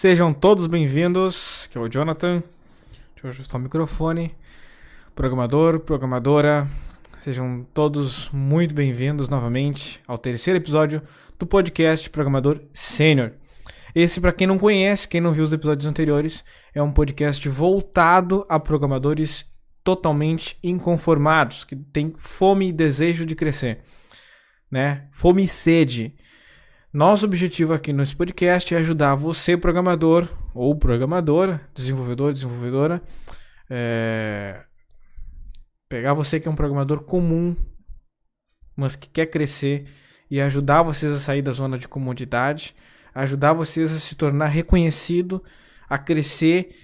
Sejam todos bem-vindos, que é o Jonathan. Deixa eu ajustar o microfone. Programador, programadora, sejam todos muito bem-vindos novamente ao terceiro episódio do podcast Programador Sênior. Esse, para quem não conhece, quem não viu os episódios anteriores, é um podcast voltado a programadores totalmente inconformados, que têm fome e desejo de crescer, né? Fome e sede. Nosso objetivo aqui nesse podcast é ajudar você, programador ou programadora, desenvolvedor, desenvolvedora, é... pegar você que é um programador comum, mas que quer crescer e ajudar vocês a sair da zona de comodidade, ajudar vocês a se tornar reconhecido, a crescer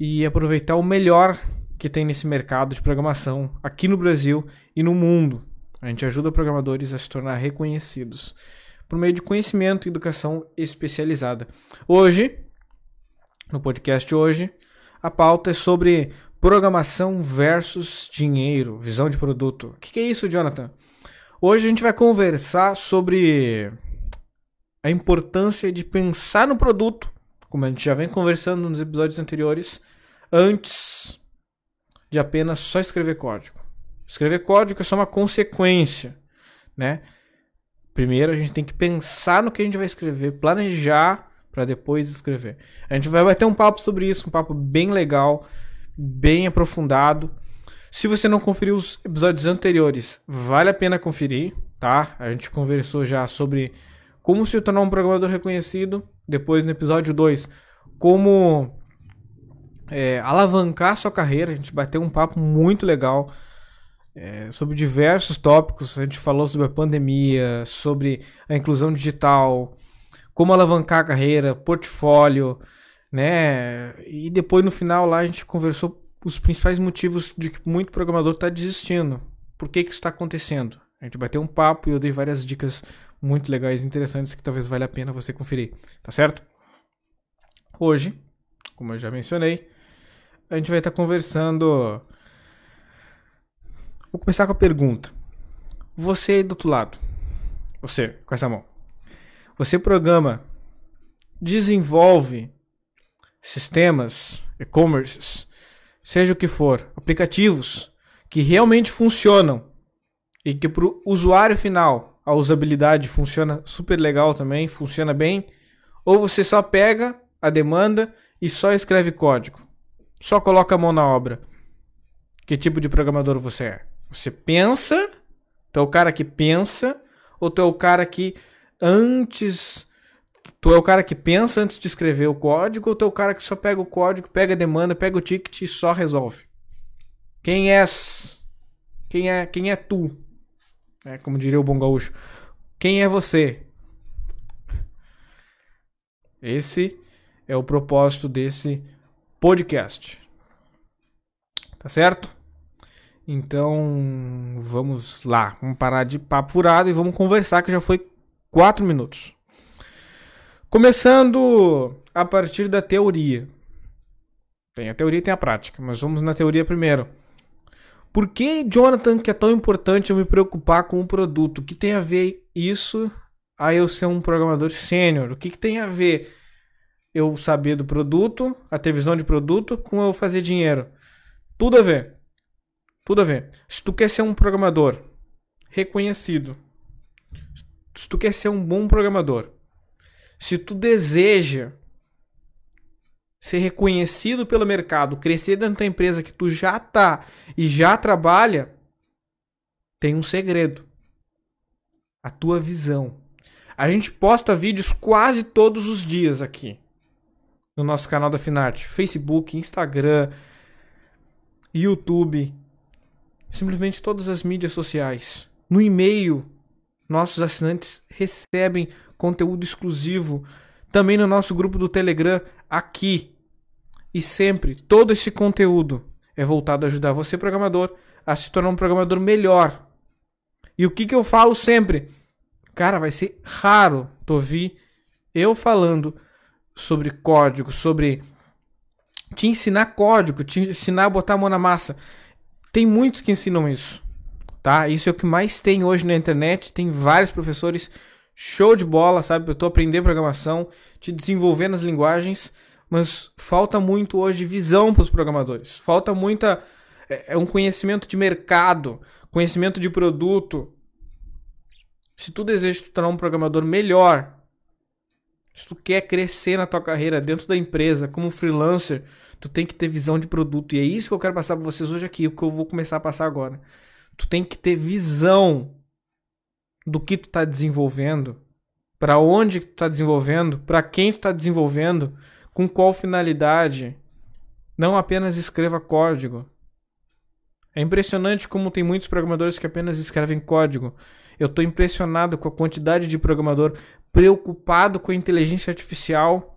e aproveitar o melhor que tem nesse mercado de programação aqui no Brasil e no mundo. A gente ajuda programadores a se tornar reconhecidos por meio de conhecimento e educação especializada. Hoje, no podcast hoje, a pauta é sobre programação versus dinheiro, visão de produto. O que é isso, Jonathan? Hoje a gente vai conversar sobre a importância de pensar no produto, como a gente já vem conversando nos episódios anteriores, antes de apenas só escrever código. Escrever código é só uma consequência, né? Primeiro a gente tem que pensar no que a gente vai escrever, planejar para depois escrever. A gente vai bater um papo sobre isso, um papo bem legal, bem aprofundado. Se você não conferiu os episódios anteriores, vale a pena conferir, tá? A gente conversou já sobre como se tornar um programador reconhecido. Depois no episódio 2, como é, alavancar sua carreira. A gente bateu um papo muito legal é, sobre diversos tópicos. A gente falou sobre a pandemia, sobre a inclusão digital, como alavancar a carreira, portfólio, né? E depois no final lá a gente conversou os principais motivos de que muito programador está desistindo. Por que, que isso está acontecendo? A gente bateu um papo e eu dei várias dicas muito legais e interessantes que talvez valha a pena você conferir, tá certo? Hoje, como eu já mencionei, a gente vai estar conversando Vou começar com a pergunta. Você do outro lado. Você, com essa mão. Você programa, desenvolve sistemas, e-commerces, seja o que for, aplicativos que realmente funcionam e que para o usuário final a usabilidade funciona super legal também, funciona bem, ou você só pega a demanda e só escreve código, só coloca a mão na obra. Que tipo de programador você é? Você pensa, tu é o cara que pensa, ou tu é o cara que antes. Tu é o cara que pensa antes de escrever o código, ou tu é o cara que só pega o código, pega a demanda, pega o ticket e só resolve? Quem és? Quem é, quem é tu? É, como diria o bom gaúcho. Quem é você? Esse é o propósito desse podcast. Tá certo? Então, vamos lá. Vamos parar de papo furado e vamos conversar, que já foi quatro minutos. Começando a partir da teoria. Tem a teoria e tem a prática, mas vamos na teoria primeiro. Por que, Jonathan, que é tão importante eu me preocupar com o produto? O que tem a ver isso a eu ser um programador sênior? O que, que tem a ver eu saber do produto, a ter visão de produto, com eu fazer dinheiro? Tudo a ver. Tudo a ver. Se tu quer ser um programador reconhecido, se tu quer ser um bom programador, se tu deseja ser reconhecido pelo mercado, crescer dentro da empresa que tu já tá e já trabalha, tem um segredo. A tua visão. A gente posta vídeos quase todos os dias aqui no nosso canal da Finarte, Facebook, Instagram, YouTube, simplesmente todas as mídias sociais. No e-mail, nossos assinantes recebem conteúdo exclusivo. Também no nosso grupo do Telegram, aqui. E sempre, todo esse conteúdo é voltado a ajudar você, programador, a se tornar um programador melhor. E o que, que eu falo sempre? Cara, vai ser raro tu ouvir eu falando sobre código, sobre te ensinar código, te ensinar a botar a mão na massa. Tem muitos que ensinam isso, tá? Isso é o que mais tem hoje na internet. Tem vários professores show de bola, sabe? Eu tô aprendendo programação, te desenvolver nas linguagens, mas falta muito hoje visão para os programadores. Falta muita é, é um conhecimento de mercado, conhecimento de produto. Se tu deseja tornar um programador melhor, se tu quer crescer na tua carreira dentro da empresa como freelancer, tu tem que ter visão de produto. E é isso que eu quero passar para vocês hoje aqui, o que eu vou começar a passar agora. Tu tem que ter visão do que tu está desenvolvendo, para onde tu está desenvolvendo, para quem tu está desenvolvendo, com qual finalidade. Não apenas escreva código. É impressionante como tem muitos programadores que apenas escrevem código. Eu estou impressionado com a quantidade de programador preocupado com a inteligência artificial.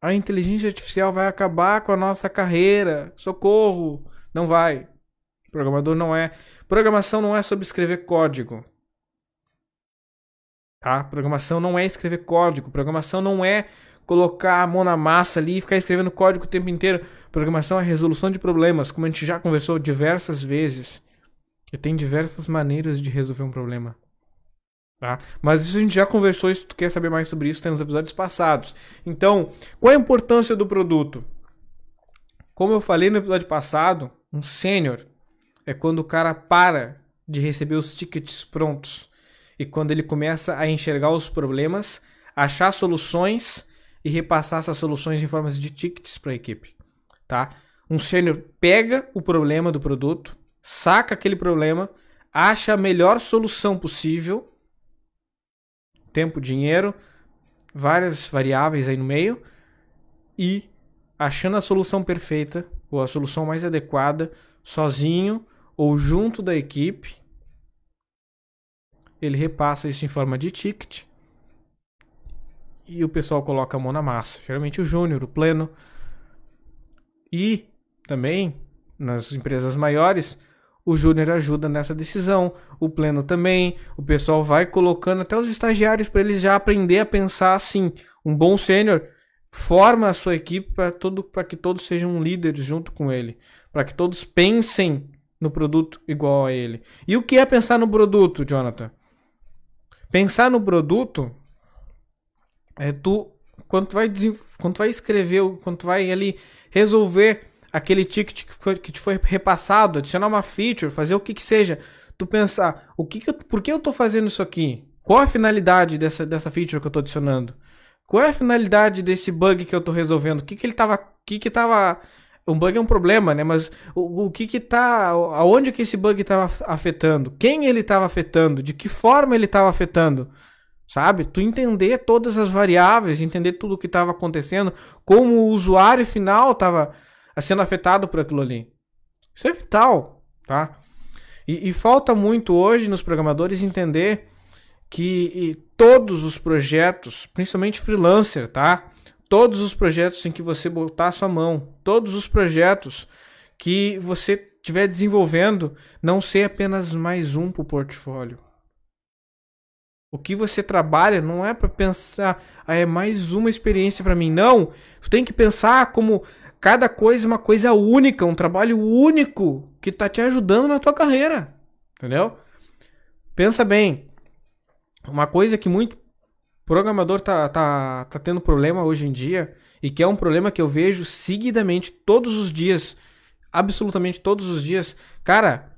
A inteligência artificial vai acabar com a nossa carreira. Socorro! Não vai. Programador não é. Programação não é sobre escrever código. Tá? Programação não é escrever código. Programação não é colocar a mão na massa ali e ficar escrevendo código o tempo inteiro. Programação é resolução de problemas, como a gente já conversou diversas vezes. E tem diversas maneiras de resolver um problema. Tá? Mas isso a gente já conversou, e se tu quer saber mais sobre isso, tem nos episódios passados. Então, qual a importância do produto? Como eu falei no episódio passado, um sênior é quando o cara para de receber os tickets prontos e quando ele começa a enxergar os problemas, achar soluções e repassar essas soluções em formas de tickets para a equipe, tá? Um sênior pega o problema do produto, saca aquele problema, acha a melhor solução possível, tempo, dinheiro, várias variáveis aí no meio e achando a solução perfeita ou a solução mais adequada, sozinho ou junto da equipe, ele repassa isso em forma de ticket e o pessoal coloca a mão na massa. Geralmente o júnior, o pleno. E também nas empresas maiores, o júnior ajuda nessa decisão, o pleno também. O pessoal vai colocando até os estagiários para eles já aprender a pensar assim. Um bom sênior forma a sua equipe para todo para que todos sejam líderes junto com ele, para que todos pensem no produto igual a ele. E o que é pensar no produto, Jonathan? Pensar no produto é tu quando tu vai quando tu vai escrever, quando tu vai ali resolver aquele ticket que, foi, que te foi repassado, adicionar uma feature, fazer o que que seja, tu pensar, o que que eu, por que eu tô fazendo isso aqui? Qual a finalidade dessa, dessa feature que eu tô adicionando? Qual é a finalidade desse bug que eu tô resolvendo? O que que ele tava, o que que tava um bug é um problema, né? Mas o, o que que tá, aonde que esse bug estava afetando? Quem ele estava afetando? De que forma ele estava afetando? Sabe? Tu entender todas as variáveis, entender tudo o que estava acontecendo, como o usuário final estava sendo afetado por aquilo ali. Isso é vital, tá? E, e falta muito hoje nos programadores entender que todos os projetos, principalmente freelancer, tá? todos os projetos em que você botar a sua mão, todos os projetos que você estiver desenvolvendo, não ser apenas mais um para o portfólio. O que você trabalha não é para pensar, ah, é mais uma experiência para mim. Não, você tem que pensar como cada coisa é uma coisa única, um trabalho único que está te ajudando na tua carreira. Entendeu? Pensa bem. Uma coisa que muito programador tá, tá, tá tendo problema hoje em dia, e que é um problema que eu vejo seguidamente, todos os dias, absolutamente todos os dias. Cara,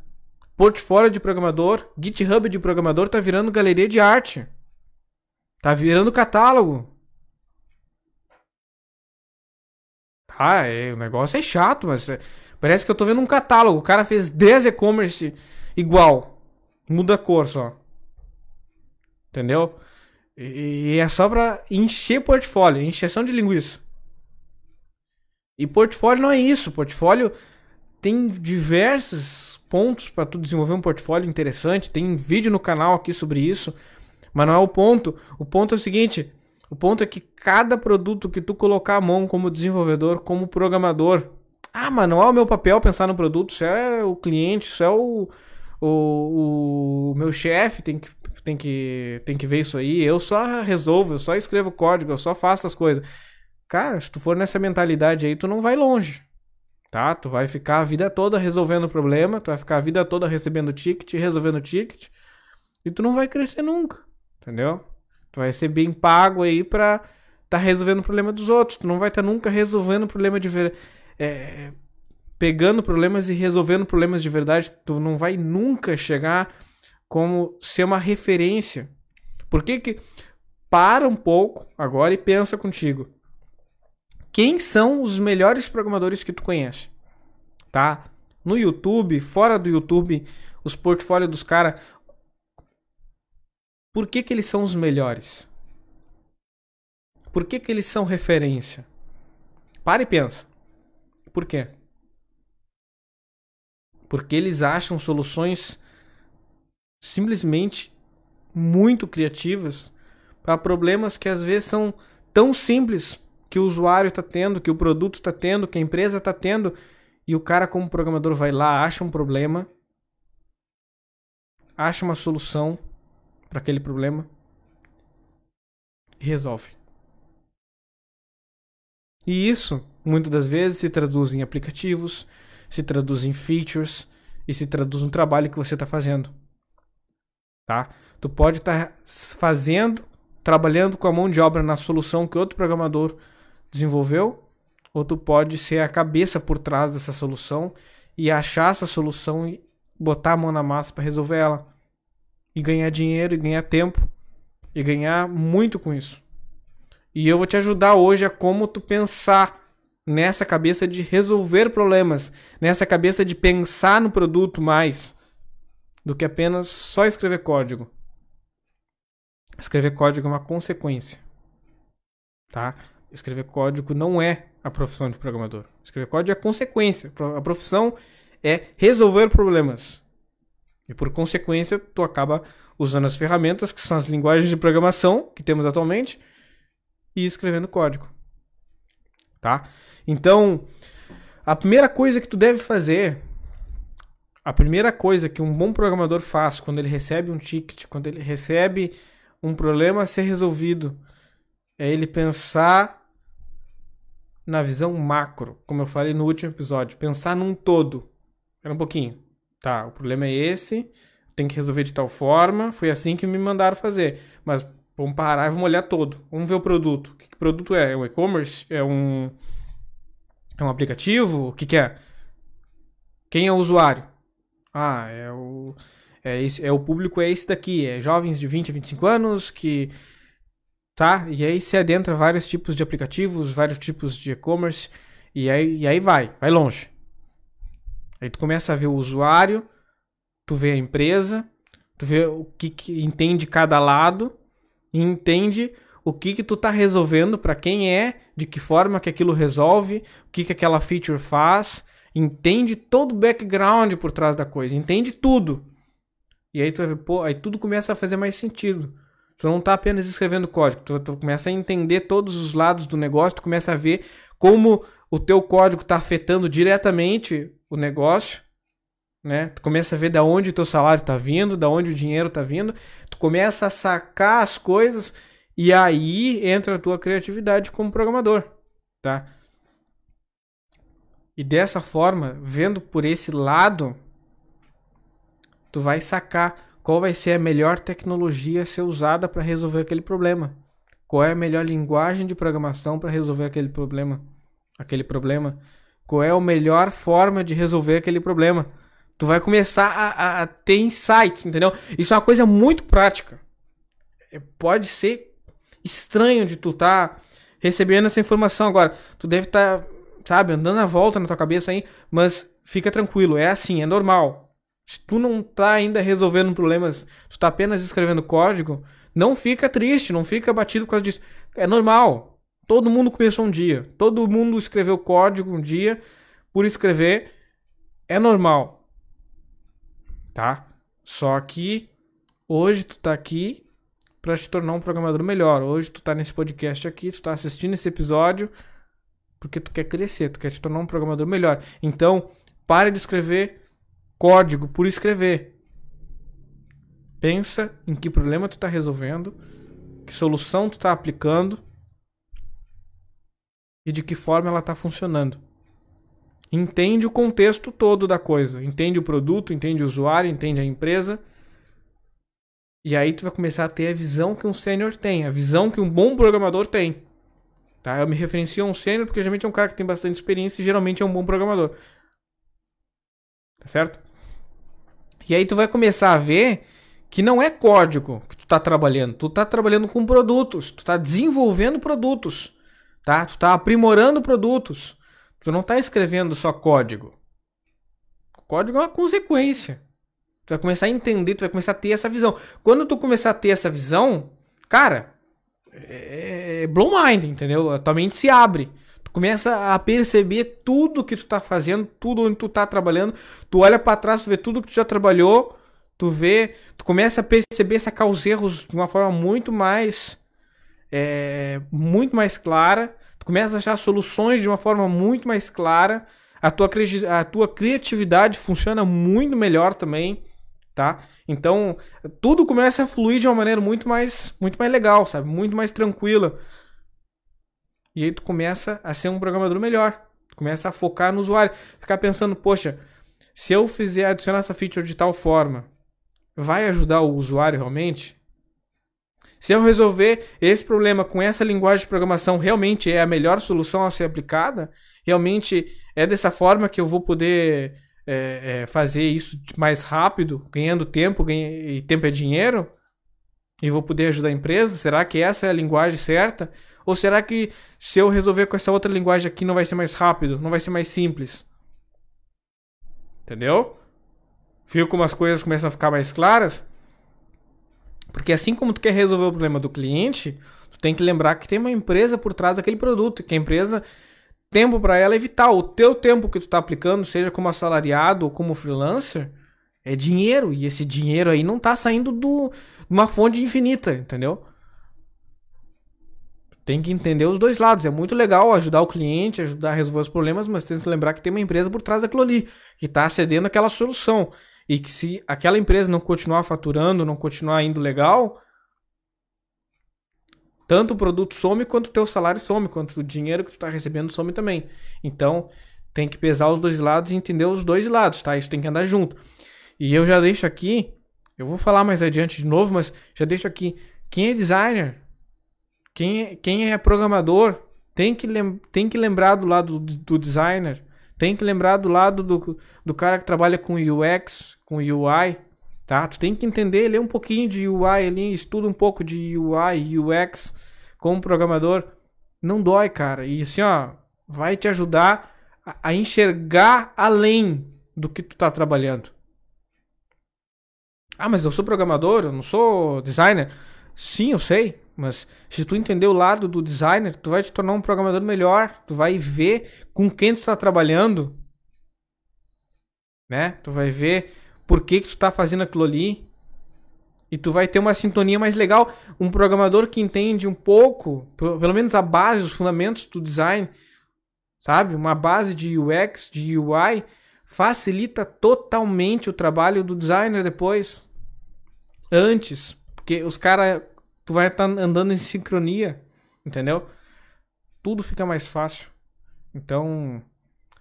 portfólio de programador, GitHub de programador tá virando galeria de arte. Tá virando catálogo. Ah, é, o negócio é chato, mas é, parece que eu tô vendo um catálogo. O cara fez 10 e-commerce igual. Muda a cor só. Entendeu? E é só pra encher portfólio, encheção de linguiça. E portfólio não é isso. Portfólio tem diversos pontos para tu desenvolver um portfólio interessante. Tem vídeo no canal aqui sobre isso. Mas não é o ponto. O ponto é o seguinte: o ponto é que cada produto que tu colocar a mão como desenvolvedor, como programador. Ah, mas não é o meu papel pensar no produto, isso é o cliente, isso é o, o, o meu chefe tem que tem que, tem que ver isso aí. Eu só resolvo, eu só escrevo código, eu só faço as coisas. Cara, se tu for nessa mentalidade aí, tu não vai longe. Tá? Tu vai ficar a vida toda resolvendo o problema, tu vai ficar a vida toda recebendo ticket, resolvendo ticket, e tu não vai crescer nunca. Entendeu? Tu vai ser bem pago aí pra tá resolvendo o problema dos outros. Tu não vai estar tá nunca resolvendo o problema de ver... É, pegando problemas e resolvendo problemas de verdade. Tu não vai nunca chegar como ser uma referência. Por que que... Para um pouco agora e pensa contigo. Quem são os melhores programadores que tu conhece? Tá? No YouTube, fora do YouTube, os portfólios dos caras. Por que, que eles são os melhores? Por que, que eles são referência? Para e pensa. Por quê? Porque eles acham soluções simplesmente muito criativas para problemas que às vezes são tão simples que o usuário está tendo, que o produto está tendo, que a empresa está tendo, e o cara como programador vai lá, acha um problema, acha uma solução para aquele problema e resolve. E isso, muitas das vezes, se traduz em aplicativos, se traduz em features e se traduz no trabalho que você está fazendo. Tá? Tu pode estar tá fazendo, trabalhando com a mão de obra na solução que outro programador desenvolveu, ou tu pode ser a cabeça por trás dessa solução e achar essa solução e botar a mão na massa para resolver ela. E ganhar dinheiro, e ganhar tempo, e ganhar muito com isso. E eu vou te ajudar hoje a como tu pensar nessa cabeça de resolver problemas, nessa cabeça de pensar no produto mais do que apenas só escrever código. Escrever código é uma consequência, tá? Escrever código não é a profissão de programador. Escrever código é consequência. A profissão é resolver problemas. E por consequência, tu acaba usando as ferramentas que são as linguagens de programação que temos atualmente e escrevendo código. Tá? Então, a primeira coisa que tu deve fazer, a primeira coisa que um bom programador faz quando ele recebe um ticket, quando ele recebe um problema a ser resolvido, é ele pensar na visão macro, como eu falei no último episódio, pensar num todo. Era um pouquinho. Tá, o problema é esse, tem que resolver de tal forma, foi assim que me mandaram fazer. Mas vamos parar e vamos olhar todo. Vamos ver o produto. O que, que produto é? É um e-commerce? É um é um aplicativo? O que, que é? Quem é o usuário? Ah, é o é, esse, é o público é esse daqui, é jovens de 20 a 25 anos que tá? E aí se adentra vários tipos de aplicativos, vários tipos de e-commerce, e aí, e aí vai, vai longe. Aí tu começa a ver o usuário, tu vê a empresa, tu vê o que, que entende cada lado, e entende o que que tu tá resolvendo para quem é, de que forma que aquilo resolve, o que que aquela feature faz, entende todo o background por trás da coisa, entende tudo. E aí tu vai ver, pô, aí tudo começa a fazer mais sentido. Tu não está apenas escrevendo código, tu, tu, começa a entender todos os lados do negócio, tu começa a ver como o teu código está afetando diretamente o negócio, né? Tu começa a ver da onde o teu salário está vindo, da onde o dinheiro está vindo, tu começa a sacar as coisas e aí entra a tua criatividade como programador, tá? E dessa forma, vendo por esse lado, tu vai sacar qual vai ser a melhor tecnologia a ser usada para resolver aquele problema? Qual é a melhor linguagem de programação para resolver aquele problema? Aquele problema? Qual é a melhor forma de resolver aquele problema? Tu vai começar a, a ter insights, entendeu? Isso é uma coisa muito prática. É, pode ser estranho de tu tá recebendo essa informação agora. Tu deve estar, tá, sabe, andando a volta na tua cabeça aí, mas fica tranquilo, é assim, é normal. Se tu não tá ainda resolvendo problemas, tu tá apenas escrevendo código, não fica triste, não fica batido por causa disso. É normal. Todo mundo começou um dia. Todo mundo escreveu código um dia por escrever. É normal. Tá? Só que hoje tu tá aqui para te tornar um programador melhor. Hoje tu tá nesse podcast aqui, tu tá assistindo esse episódio porque tu quer crescer, tu quer te tornar um programador melhor. Então, pare de escrever código por escrever. Pensa em que problema tu está resolvendo, que solução tu está aplicando e de que forma ela está funcionando. Entende o contexto todo da coisa. Entende o produto, entende o usuário, entende a empresa. E aí tu vai começar a ter a visão que um sênior tem, a visão que um bom programador tem. Tá? Eu me referencio a um sênior porque geralmente é um cara que tem bastante experiência e geralmente é um bom programador. Tá certo? E aí tu vai começar a ver que não é código que tu tá trabalhando, tu tá trabalhando com produtos, tu tá desenvolvendo produtos, tá? Tu tá aprimorando produtos. Tu não tá escrevendo só código. O código é uma consequência. Tu vai começar a entender, tu vai começar a ter essa visão. Quando tu começar a ter essa visão, cara, é, é blow mind, entendeu? A tua mente se abre. Começa a perceber tudo que tu tá fazendo, tudo onde tu tá trabalhando. Tu olha para trás, tu vê tudo que tu já trabalhou, tu vê, tu começa a perceber, sacar os erros de uma forma muito mais é, muito mais clara. Tu começa a achar soluções de uma forma muito mais clara. A tua, a tua criatividade funciona muito melhor também tá? Então, tudo começa a fluir de uma maneira muito mais, muito mais legal, sabe? Muito mais tranquila. E aí tu começa a ser um programador melhor. Tu começa a focar no usuário. Ficar pensando, poxa, se eu fizer adicionar essa feature de tal forma, vai ajudar o usuário realmente? Se eu resolver esse problema com essa linguagem de programação, realmente é a melhor solução a ser aplicada? Realmente é dessa forma que eu vou poder é, é, fazer isso mais rápido, ganhando tempo, ganha, e tempo é dinheiro, e vou poder ajudar a empresa? Será que essa é a linguagem certa? Ou será que se eu resolver com essa outra linguagem aqui não vai ser mais rápido, não vai ser mais simples? Entendeu? Viu como as coisas começam a ficar mais claras? Porque assim como tu quer resolver o problema do cliente, tu tem que lembrar que tem uma empresa por trás daquele produto, que a empresa tempo para ela evitar. O teu tempo que tu está aplicando, seja como assalariado ou como freelancer, é dinheiro. E esse dinheiro aí não está saindo do, de uma fonte infinita, entendeu? Tem que entender os dois lados. É muito legal ajudar o cliente, ajudar a resolver os problemas, mas tem que lembrar que tem uma empresa por trás daquilo ali, que está cedendo aquela solução. E que se aquela empresa não continuar faturando, não continuar indo legal, tanto o produto some quanto o teu salário some, quanto o dinheiro que tu está recebendo some também. Então, tem que pesar os dois lados e entender os dois lados, tá? Isso tem que andar junto. E eu já deixo aqui, eu vou falar mais adiante de novo, mas já deixo aqui, quem é designer, quem é, quem é programador, tem que, tem que lembrar do lado do, do designer, tem que lembrar do lado do, do cara que trabalha com UX, com UI, tá? Tu tem que entender, ler um pouquinho de UI ali, estuda um pouco de UI, UX como programador. Não dói, cara. E assim, ó, vai te ajudar a, a enxergar além do que tu tá trabalhando. Ah, mas eu sou programador, eu não sou designer. Sim, eu sei, mas se tu entender o lado do designer, tu vai te tornar um programador melhor, tu vai ver com quem tu está trabalhando, né? Tu vai ver por que, que tu tá fazendo aquilo ali. E tu vai ter uma sintonia mais legal. Um programador que entende um pouco, pelo menos a base, os fundamentos do design, sabe? Uma base de UX, de UI, facilita totalmente o trabalho do designer depois. Antes. Porque os caras. Tu vai estar tá andando em sincronia. Entendeu? Tudo fica mais fácil. Então.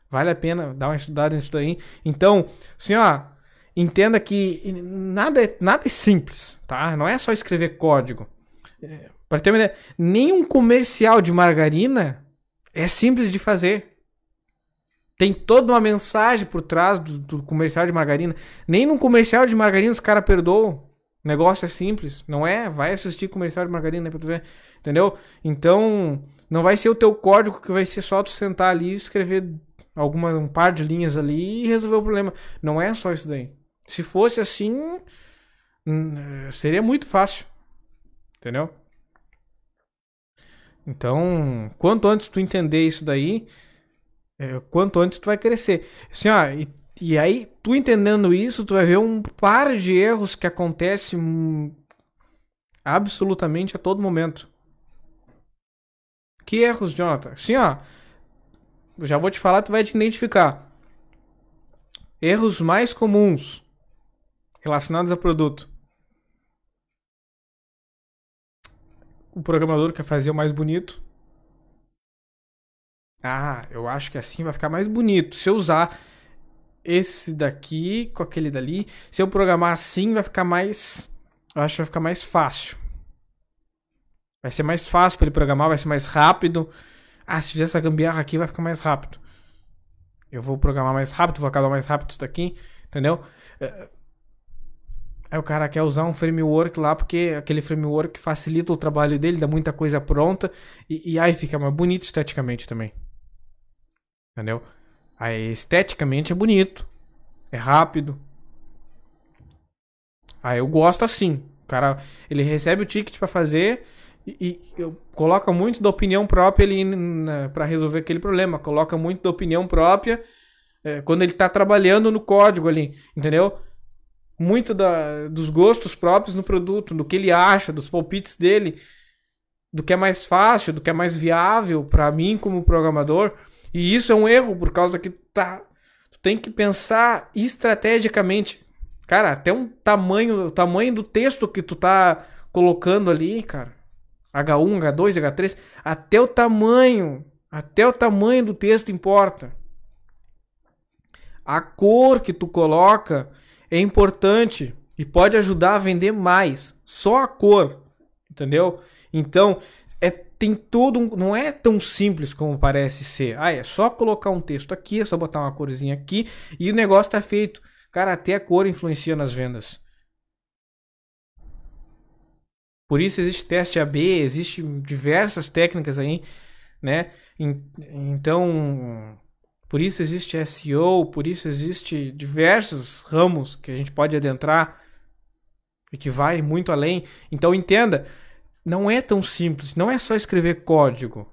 Vale a pena dar uma estudada nisso daí. Então, assim, ó entenda que nada é, nada é simples, tá? Não é só escrever código. É, para ter uma ideia, nenhum comercial de margarina é simples de fazer. Tem toda uma mensagem por trás do, do comercial de margarina. Nem num comercial de margarina os caras perdoam. O negócio é simples, não é? Vai assistir comercial de margarina pra tu ver, entendeu? Então, não vai ser o teu código que vai ser só tu sentar ali e escrever alguma, um par de linhas ali e resolver o problema. Não é só isso daí. Se fosse assim, hum, seria muito fácil. Entendeu? Então, quanto antes tu entender isso daí, é, quanto antes tu vai crescer. Assim, ó, e, e, aí, tu entendendo isso, tu vai ver um par de erros que acontecem hum, absolutamente a todo momento. Que erros, Jonathan? Assim, ó, já vou te falar, tu vai te identificar. Erros mais comuns relacionados a produto. O programador quer fazer o mais bonito. Ah, eu acho que assim vai ficar mais bonito. Se eu usar esse daqui com aquele dali, se eu programar assim, vai ficar mais eu acho que vai ficar mais fácil. Vai ser mais fácil para ele programar, vai ser mais rápido. Ah, se fizer essa gambiarra aqui, vai ficar mais rápido. Eu vou programar mais rápido, vou acabar mais rápido isso daqui, entendeu? É, Aí o cara quer usar um framework lá porque aquele framework facilita o trabalho dele, dá muita coisa pronta e, e aí fica mais bonito esteticamente também. Entendeu? Aí esteticamente é bonito, é rápido. Aí eu gosto assim. O cara, ele recebe o ticket para fazer e, e coloca muito da opinião própria ele para resolver aquele problema, coloca muito da opinião própria é, quando ele tá trabalhando no código ali, entendeu? muito da, dos gostos próprios no produto, do que ele acha, dos palpites dele, do que é mais fácil, do que é mais viável para mim como programador. E isso é um erro por causa que tá, tu tem que pensar estrategicamente. Cara, até um tamanho, o tamanho do texto que tu tá colocando ali, cara. H1, H2, H3, até o tamanho, até o tamanho do texto importa. A cor que tu coloca é importante e pode ajudar a vender mais. Só a cor, entendeu? Então, é, tem todo um, não é tão simples como parece ser. Ah, é só colocar um texto aqui, é só botar uma corzinha aqui e o negócio tá feito. Cara, até a cor influencia nas vendas. Por isso existe teste AB, existe diversas técnicas aí, né? Então, por isso existe SEO, por isso existe diversos ramos que a gente pode adentrar e que vai muito além. Então entenda, não é tão simples, não é só escrever código.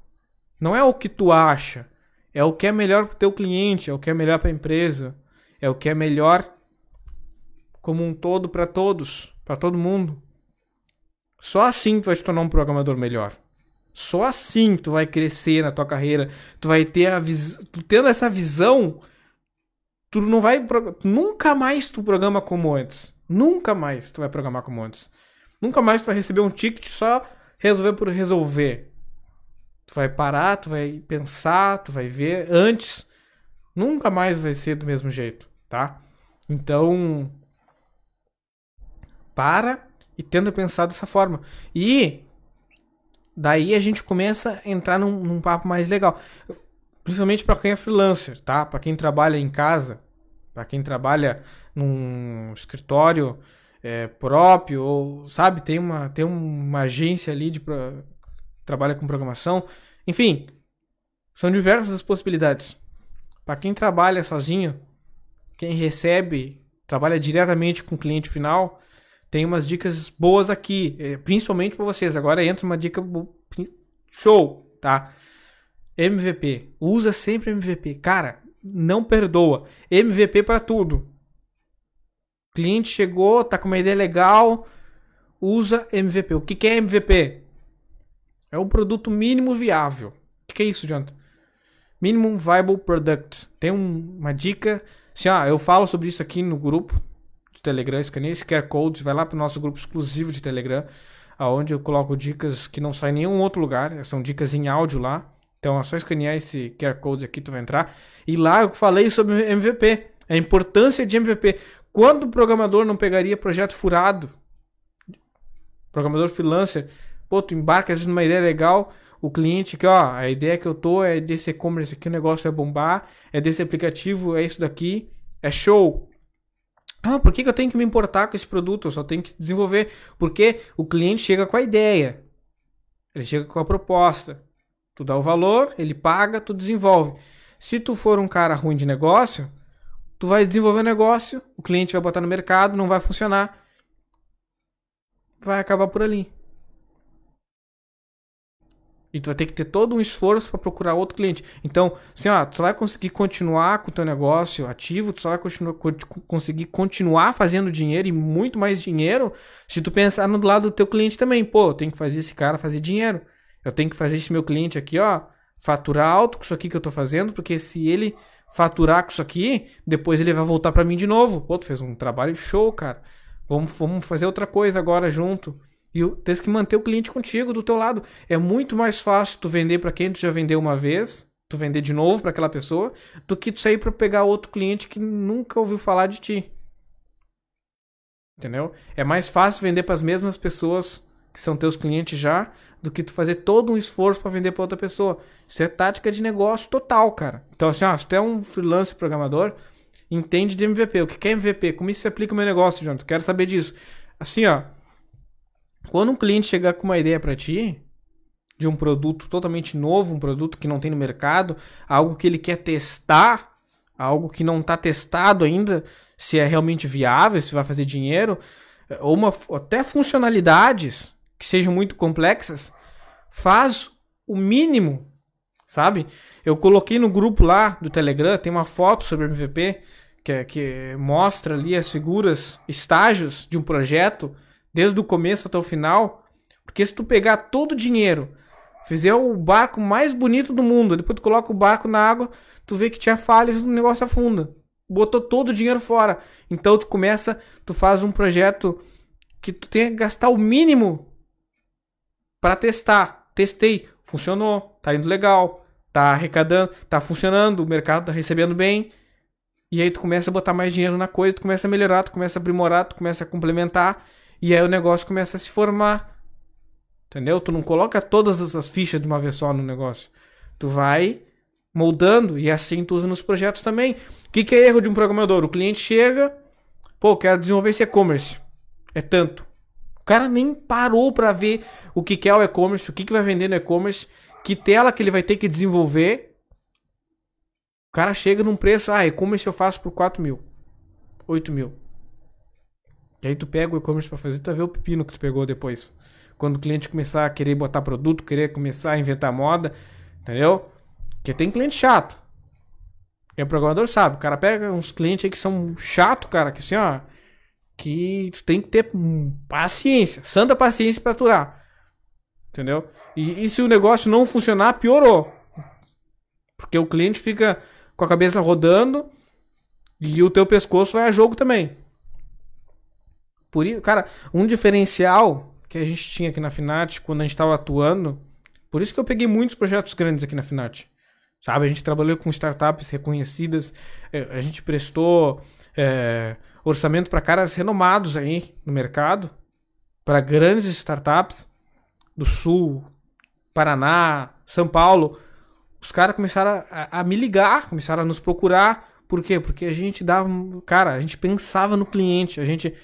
Não é o que tu acha, é o que é melhor para o teu cliente, é o que é melhor para a empresa, é o que é melhor como um todo para todos, para todo mundo. Só assim tu vai te tornar um programador melhor. Só assim tu vai crescer na tua carreira. Tu vai ter a visão. Tu tendo essa visão, tu não vai. Nunca mais tu programa como antes. Nunca mais tu vai programar como antes. Nunca mais tu vai receber um ticket só resolver por resolver. Tu vai parar, tu vai pensar, tu vai ver antes. Nunca mais vai ser do mesmo jeito, tá? Então. Para e tenta pensar dessa forma. E Daí a gente começa a entrar num, num papo mais legal. Principalmente para quem é freelancer, tá? Para quem trabalha em casa, para quem trabalha num escritório é, próprio, ou sabe, tem uma, tem uma agência ali de pra, trabalha com programação. Enfim, são diversas as possibilidades. Para quem trabalha sozinho, quem recebe, trabalha diretamente com o cliente final, tem umas dicas boas aqui, é, principalmente para vocês. Agora entra uma dica show, tá? MVP, usa sempre MVP. Cara, não perdoa. MVP para tudo. Cliente chegou, tá com uma ideia legal, usa MVP. O que, que é MVP? É um produto mínimo viável. O que, que é isso, Jonathan? Minimum Viable Product. Tem um, uma dica. Assim, eu falo sobre isso aqui no grupo do Telegram, escaneia esse QR Code, vai lá para o nosso grupo exclusivo de Telegram, aonde eu coloco dicas que não saem em nenhum outro lugar, são dicas em áudio lá. Então é só escanear esse QR Code aqui, tu vai entrar. E lá eu falei sobre MVP, a importância de MVP. Quando o programador não pegaria projeto furado, programador freelancer, pô, tu embarca às vezes numa ideia legal, o cliente que, ó, a ideia que eu tô é desse e-commerce aqui, o negócio é bombar, é desse aplicativo, é isso daqui, é show. Ah, por que, que eu tenho que me importar com esse produto? Eu só tenho que desenvolver. Porque o cliente chega com a ideia. Ele chega com a proposta. Tu dá o valor, ele paga, tu desenvolve. Se tu for um cara ruim de negócio, tu vai desenvolver o negócio, o cliente vai botar no mercado, não vai funcionar. Vai acabar por ali. E tu vai ter que ter todo um esforço para procurar outro cliente. Então, assim, ó, tu só vai conseguir continuar com o teu negócio ativo, tu só vai continuar, conseguir continuar fazendo dinheiro e muito mais dinheiro se tu pensar no lado do teu cliente também. Pô, tenho que fazer esse cara fazer dinheiro. Eu tenho que fazer esse meu cliente aqui, ó, faturar alto com isso aqui que eu tô fazendo, porque se ele faturar com isso aqui, depois ele vai voltar para mim de novo. Pô, tu fez um trabalho show, cara. Vamos, vamos fazer outra coisa agora junto. E tens que manter o cliente contigo, do teu lado. É muito mais fácil tu vender para quem tu já vendeu uma vez, tu vender de novo para aquela pessoa, do que tu sair para pegar outro cliente que nunca ouviu falar de ti. Entendeu? É mais fácil vender para as mesmas pessoas que são teus clientes já do que tu fazer todo um esforço para vender para outra pessoa. Isso é tática de negócio total, cara. Então, assim, ó, se tu é um freelance programador, entende de MVP. O que é MVP? Como isso se aplica no meu negócio, Jonathan? Quero saber disso. Assim, ó. Quando um cliente chegar com uma ideia para ti, de um produto totalmente novo, um produto que não tem no mercado, algo que ele quer testar, algo que não está testado ainda, se é realmente viável, se vai fazer dinheiro, ou uma, até funcionalidades que sejam muito complexas, faz o mínimo, sabe? Eu coloquei no grupo lá do Telegram, tem uma foto sobre MVP que, que mostra ali as figuras, estágios de um projeto, desde o começo até o final. Porque se tu pegar todo o dinheiro, fizer o barco mais bonito do mundo, depois tu coloca o barco na água, tu vê que tinha falhas e o negócio afunda. Botou todo o dinheiro fora. Então tu começa, tu faz um projeto que tu tem que gastar o mínimo para testar. Testei, funcionou, tá indo legal, tá arrecadando, tá funcionando, o mercado tá recebendo bem. E aí tu começa a botar mais dinheiro na coisa, tu começa a melhorar, tu começa a aprimorar, tu começa a complementar, e aí o negócio começa a se formar. Entendeu? Tu não coloca todas essas fichas de uma vez só no negócio. Tu vai moldando e assim tu usa nos projetos também. O que, que é erro de um programador? O cliente chega, pô, quero desenvolver esse e-commerce. É tanto. Cara nem parou para ver o que, é o e-commerce, o que, que vai vender no e-commerce, que tela que ele vai ter que desenvolver. O cara chega num preço, ah, e-commerce eu faço por 4 mil, 8 mil. E aí tu pega o e-commerce pra fazer, tu vai ver o pepino que tu pegou depois. Quando o cliente começar a querer botar produto, querer começar a inventar moda, entendeu? Porque tem cliente chato. Quem é programador sabe, o cara pega uns clientes aí que são chato, cara, que assim, ó, que tu tem que ter paciência, santa paciência para aturar. Entendeu? E, e, se o negócio não funcionar, piorou. Porque o cliente fica com a cabeça rodando e o teu pescoço vai a jogo também. Por isso, cara, um diferencial que a gente tinha aqui na Finat quando a gente estava atuando, por isso que eu peguei muitos projetos grandes aqui na Finat. Sabe, a gente trabalhou com startups reconhecidas, eh, a gente prestou é, orçamento para caras renomados aí no mercado, para grandes startups do Sul, Paraná, São Paulo. Os caras começaram a, a, me ligar, começaram a nos procurar. Por quê? Porque a gente dava. Cara, a gente pensava no cliente. A gente,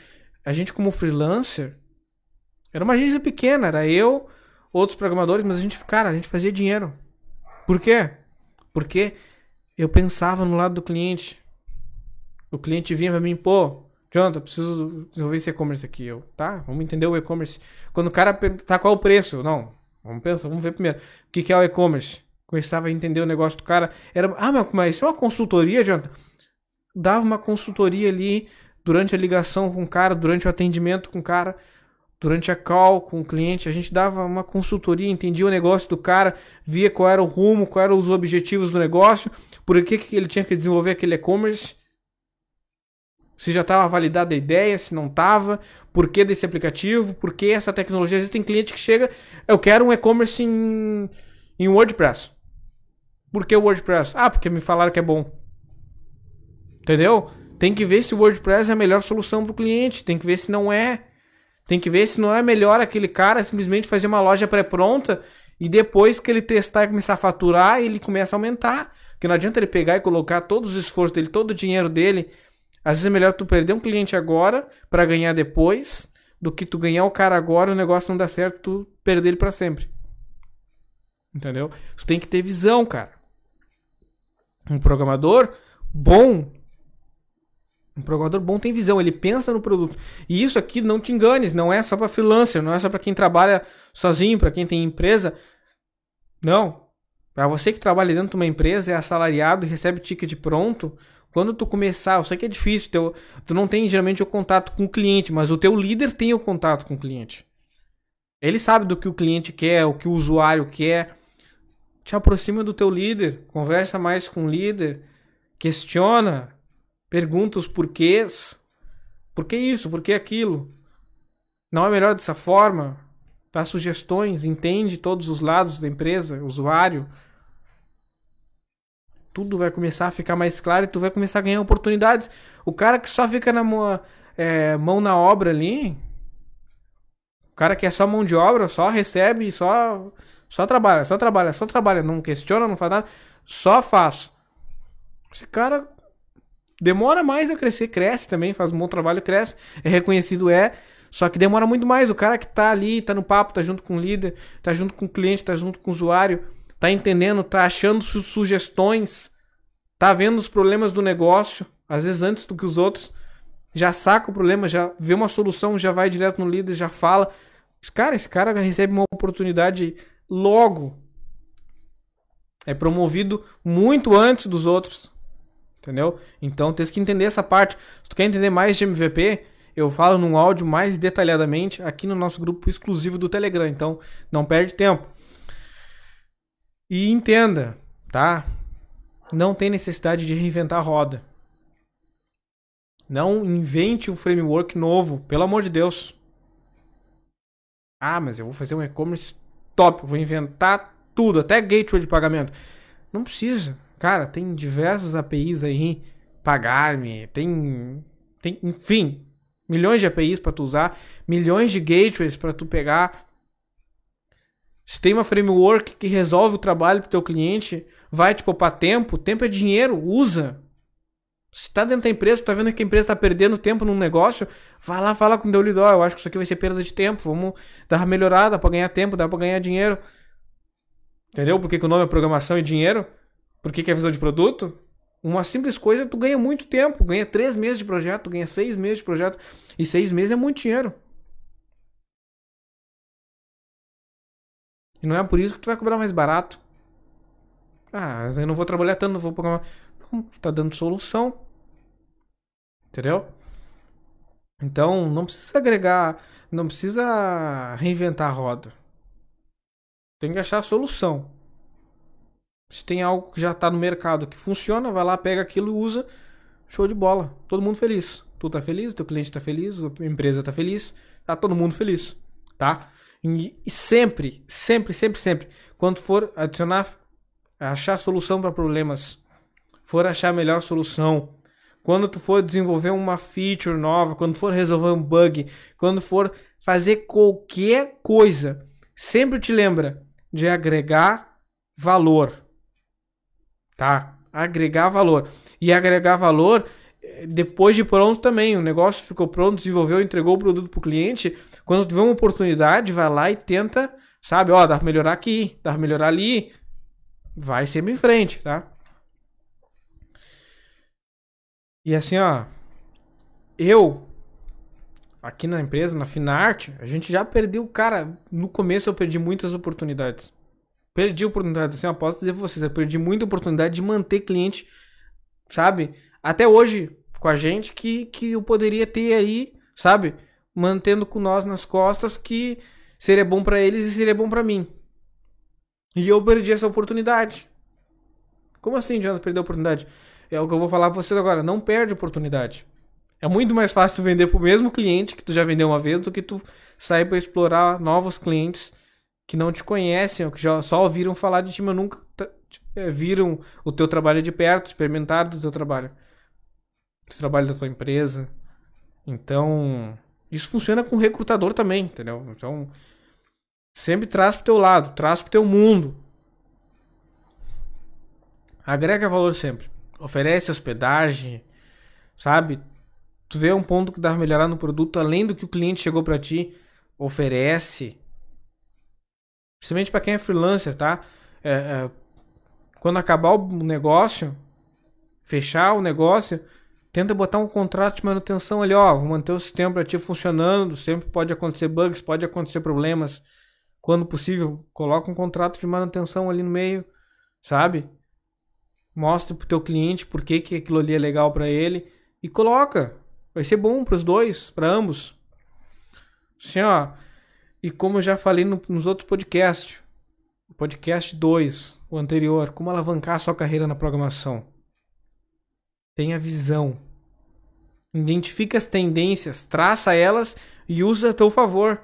a gente como freelancer, era uma agência pequena, era eu, outros programadores, mas a gente, cara, a gente fazia dinheiro. Por quê? Porque eu pensava no lado do cliente. O cliente vinha pra mim, pô, Jonathan, preciso desenvolver esse e-commerce aqui. Eu, tá, vamos entender o e-commerce. Quando o cara tá qual o preço? Não, vamos pensar, vamos ver primeiro. O que, que é o e-commerce? Começava a entender o negócio do cara. Era, ah, mas isso é uma consultoria, Jonathan? Dava uma consultoria ali durante a ligação com o cara, durante o atendimento com o cara, durante a call com o cliente. A gente dava uma consultoria, entendia o negócio do cara, via qual era o rumo, quais eram os objetivos do negócio, por que, que ele tinha que desenvolver aquele e-commerce se já estava validada a ideia, se não estava, por que desse aplicativo, por que essa tecnologia. Existem clientes que chega, eu quero um e-commerce em, em WordPress. Por que o WordPress? Ah, porque me falaram que é bom. Entendeu? Tem que ver se o WordPress é a melhor solução para o cliente, tem que ver se não é. Tem que ver se não é melhor aquele cara simplesmente fazer uma loja pré-pronta e depois que ele testar e começar a faturar, ele começa a aumentar. Porque não adianta ele pegar e colocar todos os esforços dele, todo o dinheiro dele às vezes é melhor tu perder um cliente agora para ganhar depois do que tu ganhar o cara agora o negócio não dá certo, tu perder ele para sempre. Entendeu? Tu tem que ter visão, cara. Um programador bom um programador bom tem visão, ele pensa no produto. E isso aqui não te enganes, não é só para freelancer, não é só para quem trabalha sozinho, para quem tem empresa. Não. Para você que trabalha dentro de uma empresa, é assalariado e recebe ticket pronto, quando tu começar, eu sei que é difícil, teu, tu não tem geralmente o contato com o cliente, mas o teu líder tem o contato com o cliente. Ele sabe do que o cliente quer, o que o usuário quer. Te aproxima do teu líder, conversa mais com o líder, questiona, pergunta os porquês. Por que isso? Por que aquilo? Não é melhor dessa forma? Dá sugestões, entende todos os lados da empresa, usuário tudo vai começar a ficar mais claro e tu vai começar a ganhar oportunidades. O cara que só fica na é, mão na obra ali. O cara que é só mão de obra, só recebe, só só trabalha, só trabalha, só trabalha, não questiona, não faz nada, só faz. Esse cara demora mais a crescer, cresce também, faz um bom trabalho, cresce, é reconhecido, é, só que demora muito mais. O cara que tá ali, tá no papo, tá junto com o líder, tá junto com o cliente, tá junto com o usuário, tá entendendo, tá achando su sugestões, tá vendo os problemas do negócio, às vezes antes do que os outros, já saca o problema, já vê uma solução, já vai direto no líder, já fala. Cara, esse cara recebe uma oportunidade logo. É promovido muito antes dos outros. Entendeu? Então tem que entender essa parte. Se tu quer entender mais de MVP, eu falo num áudio mais detalhadamente aqui no nosso grupo exclusivo do Telegram. Então não perde tempo. E entenda, tá? Não tem necessidade de reinventar a roda. Não invente um framework novo, pelo amor de Deus. Ah, mas eu vou fazer um e-commerce top, vou inventar tudo, até gateway de pagamento. Não precisa. Cara, tem diversas APIs aí, pagar-me, tem, tem, enfim, milhões de APIs para tu usar, milhões de gateways para tu pegar. Se tem uma framework que resolve o trabalho pro teu cliente, vai te poupar tempo, tempo é dinheiro, usa. Se tá dentro da empresa, tá vendo que a empresa tá perdendo tempo num negócio, vai lá, fala com o teu líder, eu acho que isso aqui vai ser perda de tempo, vamos dar uma melhorada para ganhar tempo, dá para ganhar dinheiro. Entendeu? Por que, que o nome é programação e dinheiro? Por que, que é visão de produto? Uma simples coisa, tu ganha muito tempo, ganha três meses de projeto, ganha seis meses de projeto, e seis meses é muito dinheiro. Não é por isso que tu vai cobrar mais barato. Ah, eu não vou trabalhar tanto, não vou programar. Não, tu tá dando solução. Entendeu? Então, não precisa agregar, não precisa reinventar a roda. Tem que achar a solução. Se tem algo que já está no mercado que funciona, vai lá, pega aquilo e usa. Show de bola. Todo mundo feliz. Tu tá feliz, teu cliente tá feliz, a empresa tá feliz, tá todo mundo feliz, tá? E sempre, sempre, sempre, sempre, quando for adicionar, achar solução para problemas, for achar a melhor solução, quando tu for desenvolver uma feature nova, quando for resolver um bug, quando for fazer qualquer coisa, sempre te lembra de agregar valor. Tá? Agregar valor. E agregar valor depois de pronto também. O negócio ficou pronto, desenvolveu, entregou o produto para o cliente. Quando tiver uma oportunidade, vai lá e tenta, sabe? Ó, dá para melhorar aqui, dá para melhorar ali. Vai sempre em frente, tá? E assim, ó, eu aqui na empresa, na Finarte, a gente já perdeu, cara, no começo eu perdi muitas oportunidades. Perdi oportunidades, assim, eu posso dizer pra vocês, eu perdi muita oportunidade de manter cliente, sabe? Até hoje com a gente que que eu poderia ter aí, sabe? Mantendo com nós nas costas que seria bom para eles e seria bom para mim. E eu perdi essa oportunidade. Como assim, Jonathan, perdeu a oportunidade? É o que eu vou falar pra vocês agora. Não perde oportunidade. É muito mais fácil tu vender pro mesmo cliente que tu já vendeu uma vez do que tu sair para explorar novos clientes que não te conhecem, ou que já só ouviram falar de ti, mas nunca viram o teu trabalho de perto, experimentaram do teu trabalho. O trabalho da tua empresa. Então, isso funciona com recrutador também, entendeu? Então, sempre traz pro teu lado, traz pro teu mundo. Agrega valor sempre oferece hospedagem, sabe? Tu vê um ponto que dá pra melhorar no produto além do que o cliente chegou para ti, oferece. Principalmente para quem é freelancer, tá? É, é, quando acabar o negócio, fechar o negócio, tenta botar um contrato de manutenção ali, ó, vou manter o sistema para ti funcionando, sempre pode acontecer bugs, pode acontecer problemas. Quando possível, coloca um contrato de manutenção ali no meio, sabe? Mostra pro teu cliente por que, que aquilo ali é legal para ele e coloca. Vai ser bom para os dois, para ambos. Assim, ó. E como eu já falei no, nos outros podcasts, podcast 2, o anterior, como alavancar a sua carreira na programação. Tenha visão. Identifica as tendências, traça elas e usa a teu favor.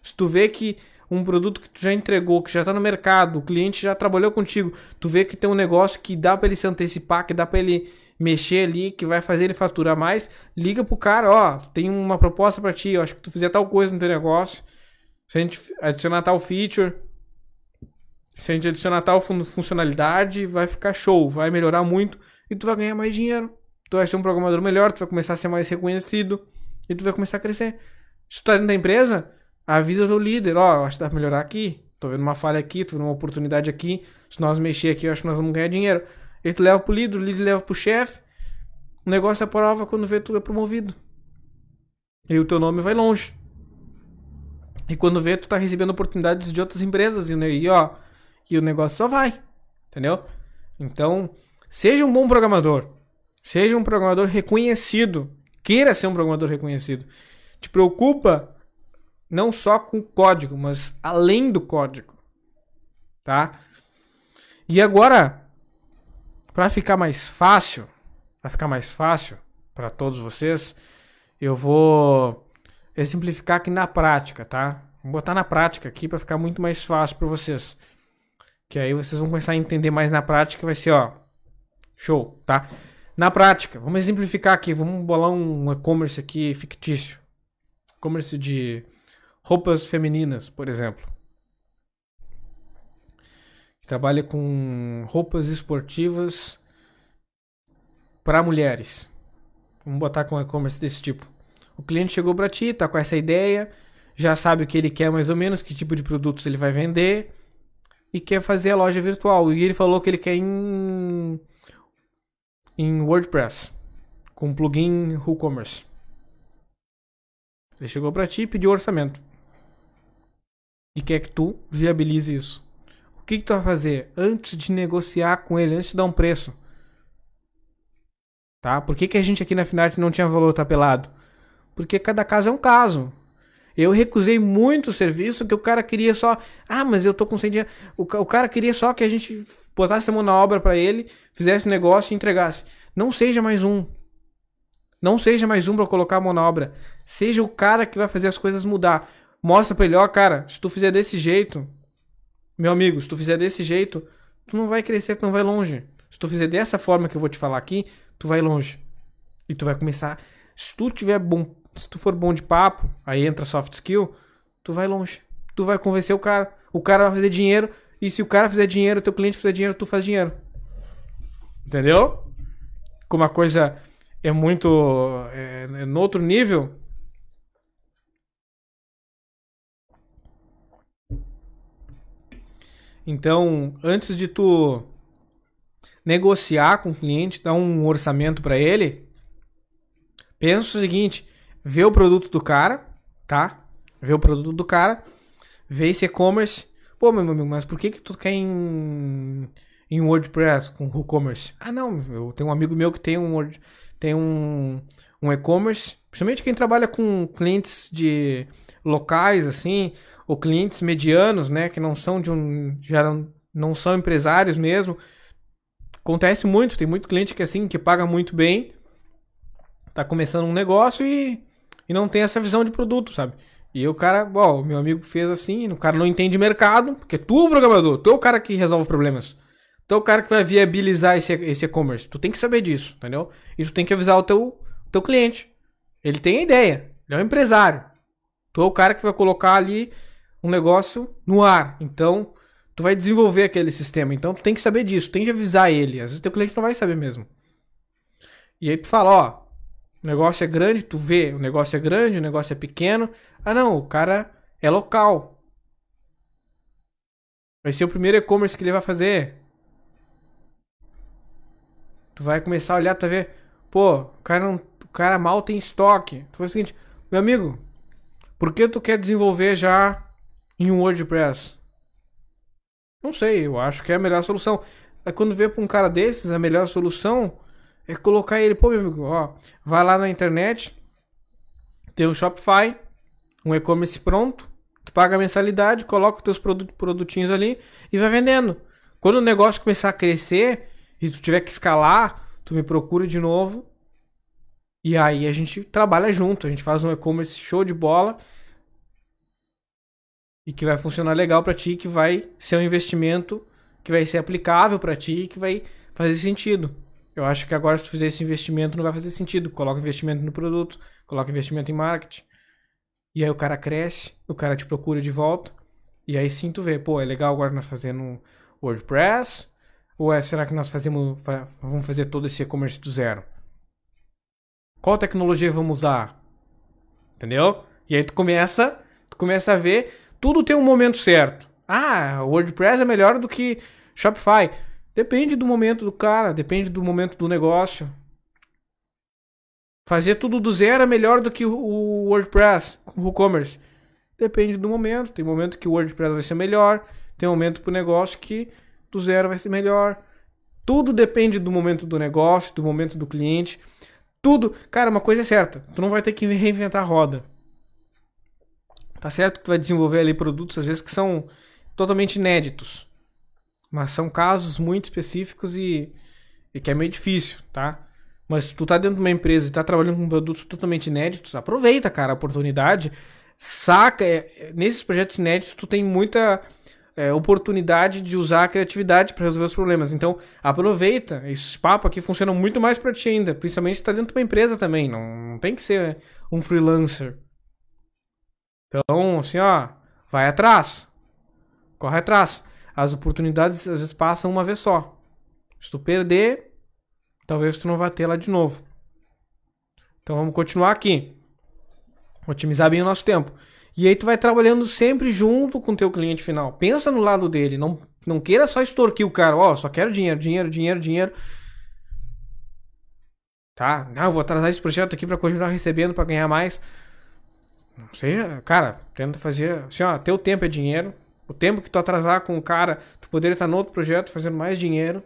Se tu vê que um produto que tu já entregou, que já tá no mercado, o cliente já trabalhou contigo, tu vê que tem um negócio que dá para ele se antecipar, que dá para ele mexer ali, que vai fazer ele faturar mais, liga pro cara, ó, tem uma proposta para ti, eu acho que tu fizer tal coisa no teu negócio, se a gente adicionar tal feature, se a gente adicionar tal fun funcionalidade, vai ficar show, vai melhorar muito e tu vai ganhar mais dinheiro. Tu vai ser um programador melhor, tu vai começar a ser mais reconhecido e tu vai começar a crescer. Se tu tá dentro da empresa, avisa o líder, ó, oh, acho que dá pra melhorar aqui, tô vendo uma falha aqui, tô vendo uma oportunidade aqui, se nós mexer aqui, eu acho que nós vamos ganhar dinheiro. E tu leva pro líder, o líder leva pro chefe, o negócio aprova quando vê tu é promovido. E o teu nome vai longe. E quando vê, tu tá recebendo oportunidades de outras empresas, e, ó, e o negócio só vai. Entendeu? Então, seja um bom programador. Seja um programador reconhecido. Queira ser um programador reconhecido. Te preocupa não só com o código, mas além do código. Tá? E agora, para ficar mais fácil, para ficar mais fácil para todos vocês, eu vou exemplificar aqui na prática, tá? Vou botar na prática aqui para ficar muito mais fácil para vocês. Que aí vocês vão começar a entender mais na prática, vai ser, ó, show, tá? Na prática, vamos exemplificar aqui, vamos bolar um e-commerce aqui fictício. E-commerce de roupas femininas, por exemplo. Trabalha com roupas esportivas para mulheres. Vamos botar com e-commerce desse tipo. O cliente chegou para ti, tá com essa ideia, já sabe o que ele quer mais ou menos, que tipo de produtos ele vai vender e quer fazer a loja virtual. E ele falou que ele quer em, em WordPress, com plugin WooCommerce. Ele chegou para ti e pediu orçamento. E quer que tu viabilize isso. O que, que tu vai fazer antes de negociar com ele, antes de dar um preço? Tá? Por que, que a gente aqui na Finarte não tinha valor tapelado? Porque cada caso é um caso. Eu recusei muito serviço que o cara queria só. Ah, mas eu tô com sem dinheiro. O, o cara queria só que a gente botasse a mão na obra para ele, fizesse negócio e entregasse. Não seja mais um. Não seja mais um para colocar a mão na obra. Seja o cara que vai fazer as coisas mudar. Mostra pra ele, ó, cara, se tu fizer desse jeito, meu amigo, se tu fizer desse jeito, tu não vai crescer, tu não vai longe. Se tu fizer dessa forma que eu vou te falar aqui, tu vai longe. E tu vai começar. Se tu tiver bom se tu for bom de papo, aí entra soft skill, tu vai longe. Tu vai convencer o cara. O cara vai fazer dinheiro. E se o cara fizer dinheiro, teu cliente fizer dinheiro, tu faz dinheiro. Entendeu? Como a coisa é muito. É, é no outro nível. Então, antes de tu negociar com o cliente, dar um orçamento para ele, pensa o seguinte: vê o produto do cara, tá? Vê o produto do cara, vê esse e-commerce. Pô, meu amigo, mas por que que tu quer em, em WordPress com WooCommerce? Ah, não, eu tenho um amigo meu que tem um, tem um, um e-commerce, principalmente quem trabalha com clientes de locais, assim, ou clientes medianos, né, que não são de um, já não, não são empresários mesmo. Acontece muito, tem muito cliente que assim, que paga muito bem, tá começando um negócio e e não tem essa visão de produto, sabe? E o cara, bom, meu amigo fez assim, o cara não entende mercado, porque tu é o programador, tu é o cara que resolve problemas. Tu é o cara que vai viabilizar esse e-commerce. Tu tem que saber disso, entendeu? E tu tem que avisar o teu, teu cliente. Ele tem a ideia, ele é um empresário. Tu é o cara que vai colocar ali um negócio no ar. Então, tu vai desenvolver aquele sistema. Então, tu tem que saber disso, tem que avisar ele. Às vezes teu cliente não vai saber mesmo. E aí tu fala, ó, o negócio é grande, tu vê, o negócio é grande, o negócio é pequeno. Ah, não, o cara é local. Vai ser o primeiro e-commerce que ele vai fazer. Tu vai começar a olhar, tu vai ver, pô, o cara, não, o cara mal tem estoque. Tu faz o seguinte, meu amigo, por que tu quer desenvolver já em um WordPress? Não sei, eu acho que é a melhor solução. Aí quando vê pra um cara desses, a melhor solução é colocar ele, pô, meu amigo, ó, vai lá na internet, tem um Shopify, um e-commerce pronto, tu paga a mensalidade, coloca os teus produtinhos ali e vai vendendo. Quando o negócio começar a crescer e tu tiver que escalar, tu me procura de novo. E aí a gente trabalha junto, a gente faz um e-commerce show de bola. e que vai funcionar legal para ti, que vai ser um investimento que vai ser aplicável para ti que vai fazer sentido. Eu acho que agora se tu fizer esse investimento não vai fazer sentido. Coloca investimento no produto, coloca investimento em marketing. E aí o cara cresce, o cara te procura de volta. E aí sim tu vê, pô, é legal agora nós fazendo WordPress, ou é, será que nós fazemos, vamos fazer todo esse e-commerce do zero? Qual tecnologia vamos usar? Entendeu? E aí tu começa, tu começa a ver, tudo tem um momento certo. Ah, WordPress é melhor do que Shopify. Depende do momento do cara, depende do momento do negócio. Fazer tudo do zero é melhor do que o WordPress, o WooCommerce. Depende do momento. Tem momento que o WordPress vai ser melhor, tem momento pro negócio que do zero vai ser melhor. Tudo depende do momento do negócio, do momento do cliente. Tudo. Cara, uma coisa é certa: tu não vai ter que reinventar a roda. Tá certo que tu vai desenvolver ali produtos, às vezes, que são totalmente inéditos. Mas são casos muito específicos e, e que é meio difícil, tá? Mas se tu tá dentro de uma empresa e tá trabalhando com produtos totalmente inéditos, aproveita, cara, a oportunidade. Saca. É, nesses projetos inéditos, tu tem muita é, oportunidade de usar a criatividade para resolver os problemas. Então, aproveita. Esse papo aqui funciona muito mais para ti ainda. Principalmente se tá dentro de uma empresa também. Não, não tem que ser um freelancer. Então, assim, ó, vai atrás. Corre atrás. As oportunidades às vezes passam uma vez só. Se tu perder, talvez tu não vá ter lá de novo. Então vamos continuar aqui. Otimizar bem o nosso tempo. E aí tu vai trabalhando sempre junto com o teu cliente final. Pensa no lado dele, não, não queira só extorquir o cara, ó, oh, só quero dinheiro, dinheiro, dinheiro, dinheiro. Tá? Não, eu vou atrasar esse projeto aqui para continuar recebendo para ganhar mais. Não seja, cara, tenta fazer, assim, ó, teu tempo é dinheiro. O tempo que tu atrasar com o cara, tu poderia estar no outro projeto fazendo mais dinheiro.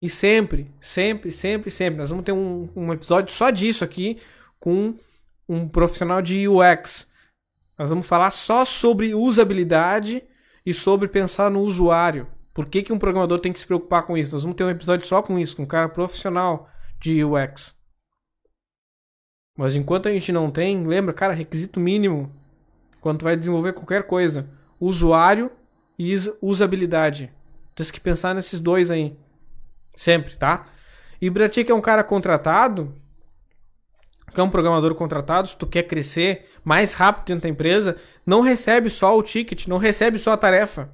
E sempre, sempre, sempre, sempre. Nós vamos ter um, um episódio só disso aqui com um profissional de UX. Nós vamos falar só sobre usabilidade e sobre pensar no usuário. Por que, que um programador tem que se preocupar com isso? Nós vamos ter um episódio só com isso, com um cara profissional de UX. Mas enquanto a gente não tem, lembra, cara, requisito mínimo quando tu vai desenvolver qualquer coisa, usuário e usabilidade. Tem que pensar nesses dois aí. Sempre, tá? E pra ti que é um cara contratado, que é um programador contratado, se tu quer crescer mais rápido dentro da empresa, não recebe só o ticket, não recebe só a tarefa.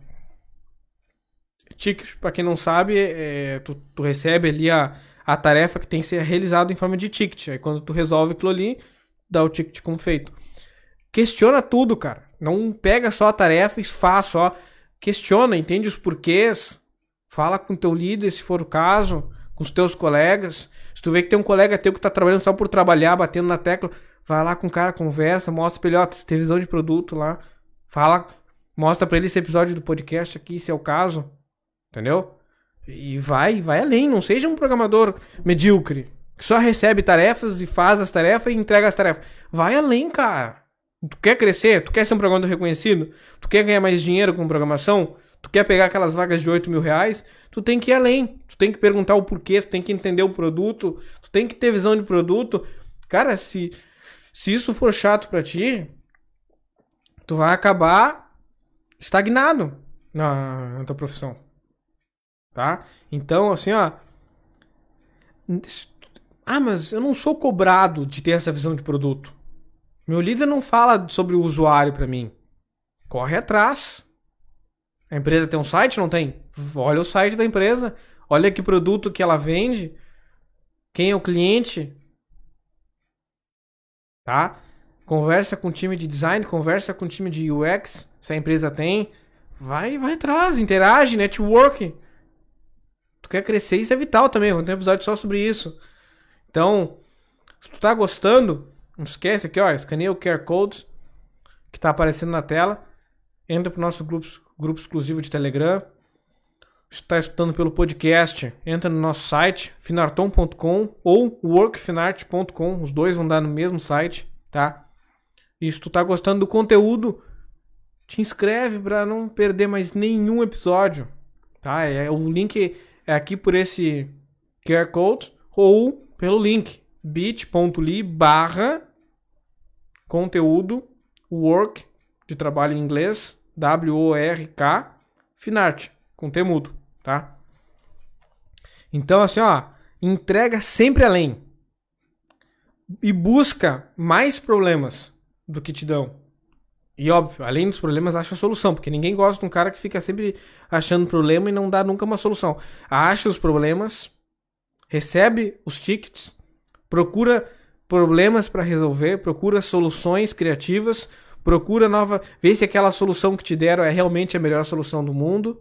Ticket, para quem não sabe, é, tu, tu, recebe ali a, a tarefa que tem que ser realizada em forma de ticket. Aí quando tu resolve aquilo ali, dá o ticket como feito. Questiona tudo, cara. Não pega só a tarefa e faz só. Questiona, entende os porquês. Fala com teu líder, se for o caso com os teus colegas. Se tu vê que tem um colega teu que tá trabalhando só por trabalhar, batendo na tecla, vai lá com o cara, conversa, mostra pra ele, ó, tem visão de produto lá. Fala, mostra pra ele esse episódio do podcast aqui, se é o caso. Entendeu? E vai, vai além, não seja um programador medíocre, que só recebe tarefas e faz as tarefas e entrega as tarefas. Vai além, cara. Tu quer crescer? Tu quer ser um programador reconhecido? Tu quer ganhar mais dinheiro com programação? Tu quer pegar aquelas vagas de 8 mil reais? Tu tem que ir além. Tu tem que perguntar o porquê, tu tem que entender o produto, tu tem que ter visão de produto. Cara, se, se isso for chato para ti, tu vai acabar estagnado na, na tua profissão. Tá? Então, assim, ó. Ah, mas eu não sou cobrado de ter essa visão de produto. Meu líder não fala sobre o usuário para mim. Corre atrás. A empresa tem um site? Não tem? Olha o site da empresa. Olha que produto que ela vende. Quem é o cliente. Tá? Conversa com o time de design, conversa com o time de UX, se a empresa tem. Vai, vai atrás, interage, network. Tu quer crescer, isso é vital também. Vou ter um episódio só sobre isso. Então, se tu tá gostando, não esquece aqui, ó, escaneia o QR Code que tá aparecendo na tela. Entra pro nosso grupo, grupo exclusivo de Telegram. Está escutando pelo podcast, entra no nosso site, finarton.com ou workfinart.com. Os dois vão dar no mesmo site, tá? E se tu tá gostando do conteúdo, te inscreve para não perder mais nenhum episódio, tá? É, o link é aqui por esse QR Code ou pelo link bit.ly barra conteúdo work de trabalho em inglês, W-O-R-K, Finart, com T mudo, tá? Então, assim, ó, entrega sempre além. E busca mais problemas do que te dão. E óbvio, além dos problemas, acha solução, porque ninguém gosta de um cara que fica sempre achando problema e não dá nunca uma solução. Acha os problemas, recebe os tickets, procura problemas para resolver, procura soluções criativas, procura nova, vê se aquela solução que te deram é realmente a melhor solução do mundo,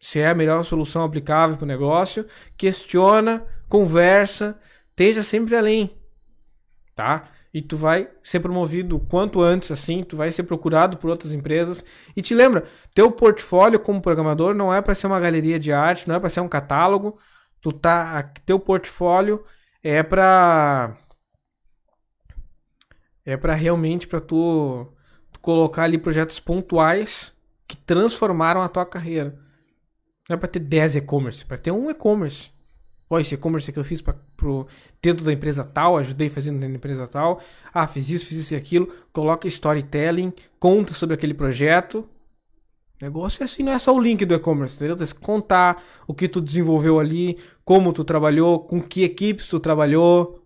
se é a melhor solução aplicável para o negócio, questiona, conversa, esteja sempre além, tá? e tu vai ser promovido quanto antes assim, tu vai ser procurado por outras empresas. E te lembra, teu portfólio como programador não é para ser uma galeria de arte, não é para ser um catálogo. Tu tá, teu portfólio é para é para realmente para tu, tu colocar ali projetos pontuais que transformaram a tua carreira. Não é para ter 10 e-commerce, é para ter um e-commerce. Ó, esse e-commerce que eu fiz pra, pro, dentro da empresa tal, ajudei fazendo dentro da empresa tal. Ah, fiz isso, fiz isso e aquilo. Coloca storytelling, conta sobre aquele projeto. Negócio é assim, não é só o link do e-commerce, entendeu? Tem que contar o que tu desenvolveu ali, como tu trabalhou, com que equipes tu trabalhou.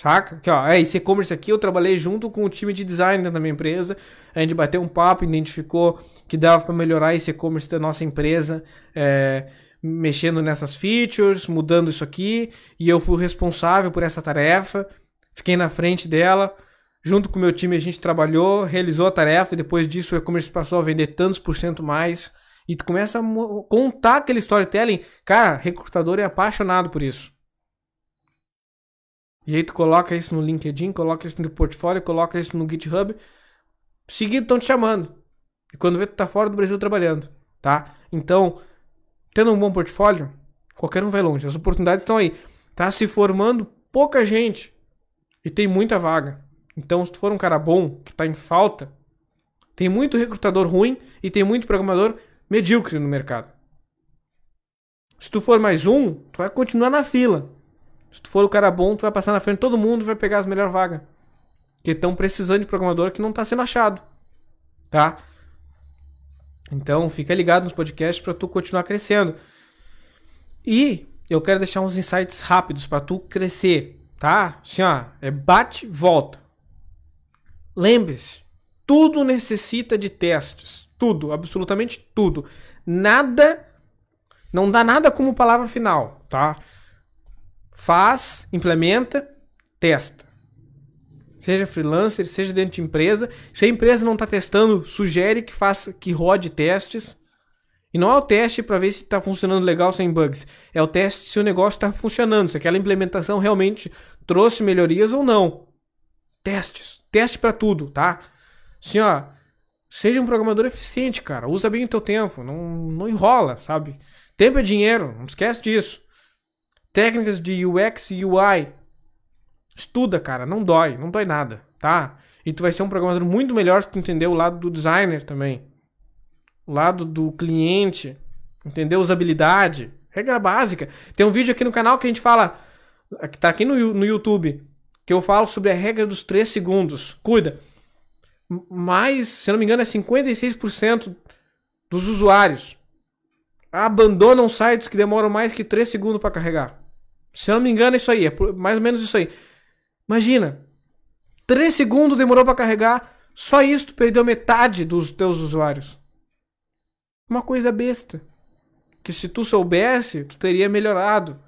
Saca? Aqui, ó, é, esse e-commerce aqui eu trabalhei junto com o time de design da minha empresa. A gente bateu um papo, identificou que dava para melhorar esse e-commerce da nossa empresa, é, mexendo nessas features, mudando isso aqui. E eu fui responsável por essa tarefa. Fiquei na frente dela. Junto com o meu time a gente trabalhou, realizou a tarefa e depois disso o e-commerce passou a vender tantos por cento mais. E tu começa a contar aquele storytelling. Cara, recrutador é apaixonado por isso. E aí tu coloca isso no LinkedIn, coloca isso no portfólio, coloca isso no GitHub. Seguido estão te chamando. E quando vê, tu tá fora do Brasil trabalhando, tá? Então, tendo um bom portfólio, qualquer um vai longe. As oportunidades estão aí. Tá se formando pouca gente e tem muita vaga. Então, se tu for um cara bom, que tá em falta, tem muito recrutador ruim e tem muito programador medíocre no mercado. Se tu for mais um, tu vai continuar na fila. Se tu for o cara bom, tu vai passar na frente de todo mundo e vai pegar as melhores vagas. Que estão precisando de programador que não está sendo achado. Tá? Então, fica ligado nos podcasts para tu continuar crescendo. E eu quero deixar uns insights rápidos para tu crescer, tá? Assim, ó, é bate, volta. Lembre-se, tudo necessita de testes. Tudo, absolutamente tudo. Nada, não dá nada como palavra final, tá? Faz, implementa, testa. Seja freelancer, seja dentro de empresa. Se a empresa não está testando, sugere que faça, que rode testes. E não é o teste para ver se está funcionando legal sem bugs. É o teste se o negócio está funcionando, se aquela implementação realmente trouxe melhorias ou não. Testes. Teste para tudo, tá? Assim, ó. Seja um programador eficiente, cara. Usa bem o teu tempo. Não, não enrola, sabe? Tempo é dinheiro. Não esquece disso. Técnicas de UX e UI. Estuda, cara, não dói, não dói nada, tá? E tu vai ser um programador muito melhor se tu entender o lado do designer também. O lado do cliente, entender usabilidade, regra básica. Tem um vídeo aqui no canal que a gente fala, que tá aqui no, no YouTube, que eu falo sobre a regra dos 3 segundos. Cuida. Mais, se não me engano, é 56% dos usuários abandonam sites que demoram mais que 3 segundos para carregar. Se eu não me engano, é isso aí. É mais ou menos isso aí. Imagina. 3 segundos demorou para carregar. Só isso tu perdeu metade dos teus usuários. Uma coisa besta. Que se tu soubesse, tu teria melhorado.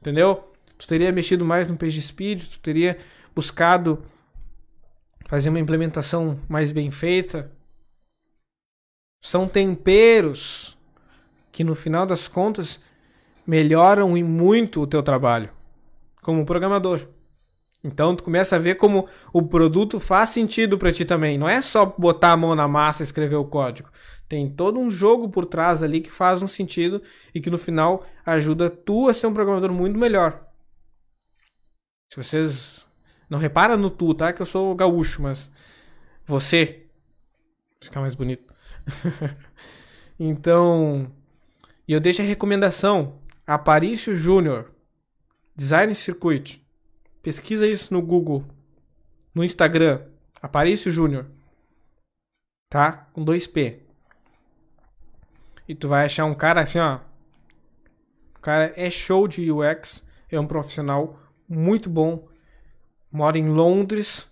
Entendeu? Tu teria mexido mais no page speed, tu teria buscado fazer uma implementação mais bem feita. São temperos que no final das contas melhoram e muito o teu trabalho como programador. Então tu começa a ver como o produto faz sentido para ti também. Não é só botar a mão na massa e escrever o código. Tem todo um jogo por trás ali que faz um sentido e que no final ajuda tu a ser um programador muito melhor. Se vocês não reparam no tu, tá? Que eu sou gaúcho, mas você ficar mais bonito. então, e eu deixo a recomendação Aparício Júnior, Design Circuit. Pesquisa isso no Google, no Instagram, Aparício Júnior. Tá? Com dois P. E tu vai achar um cara assim, ó. O cara é show de UX. É um profissional muito bom. Mora em Londres.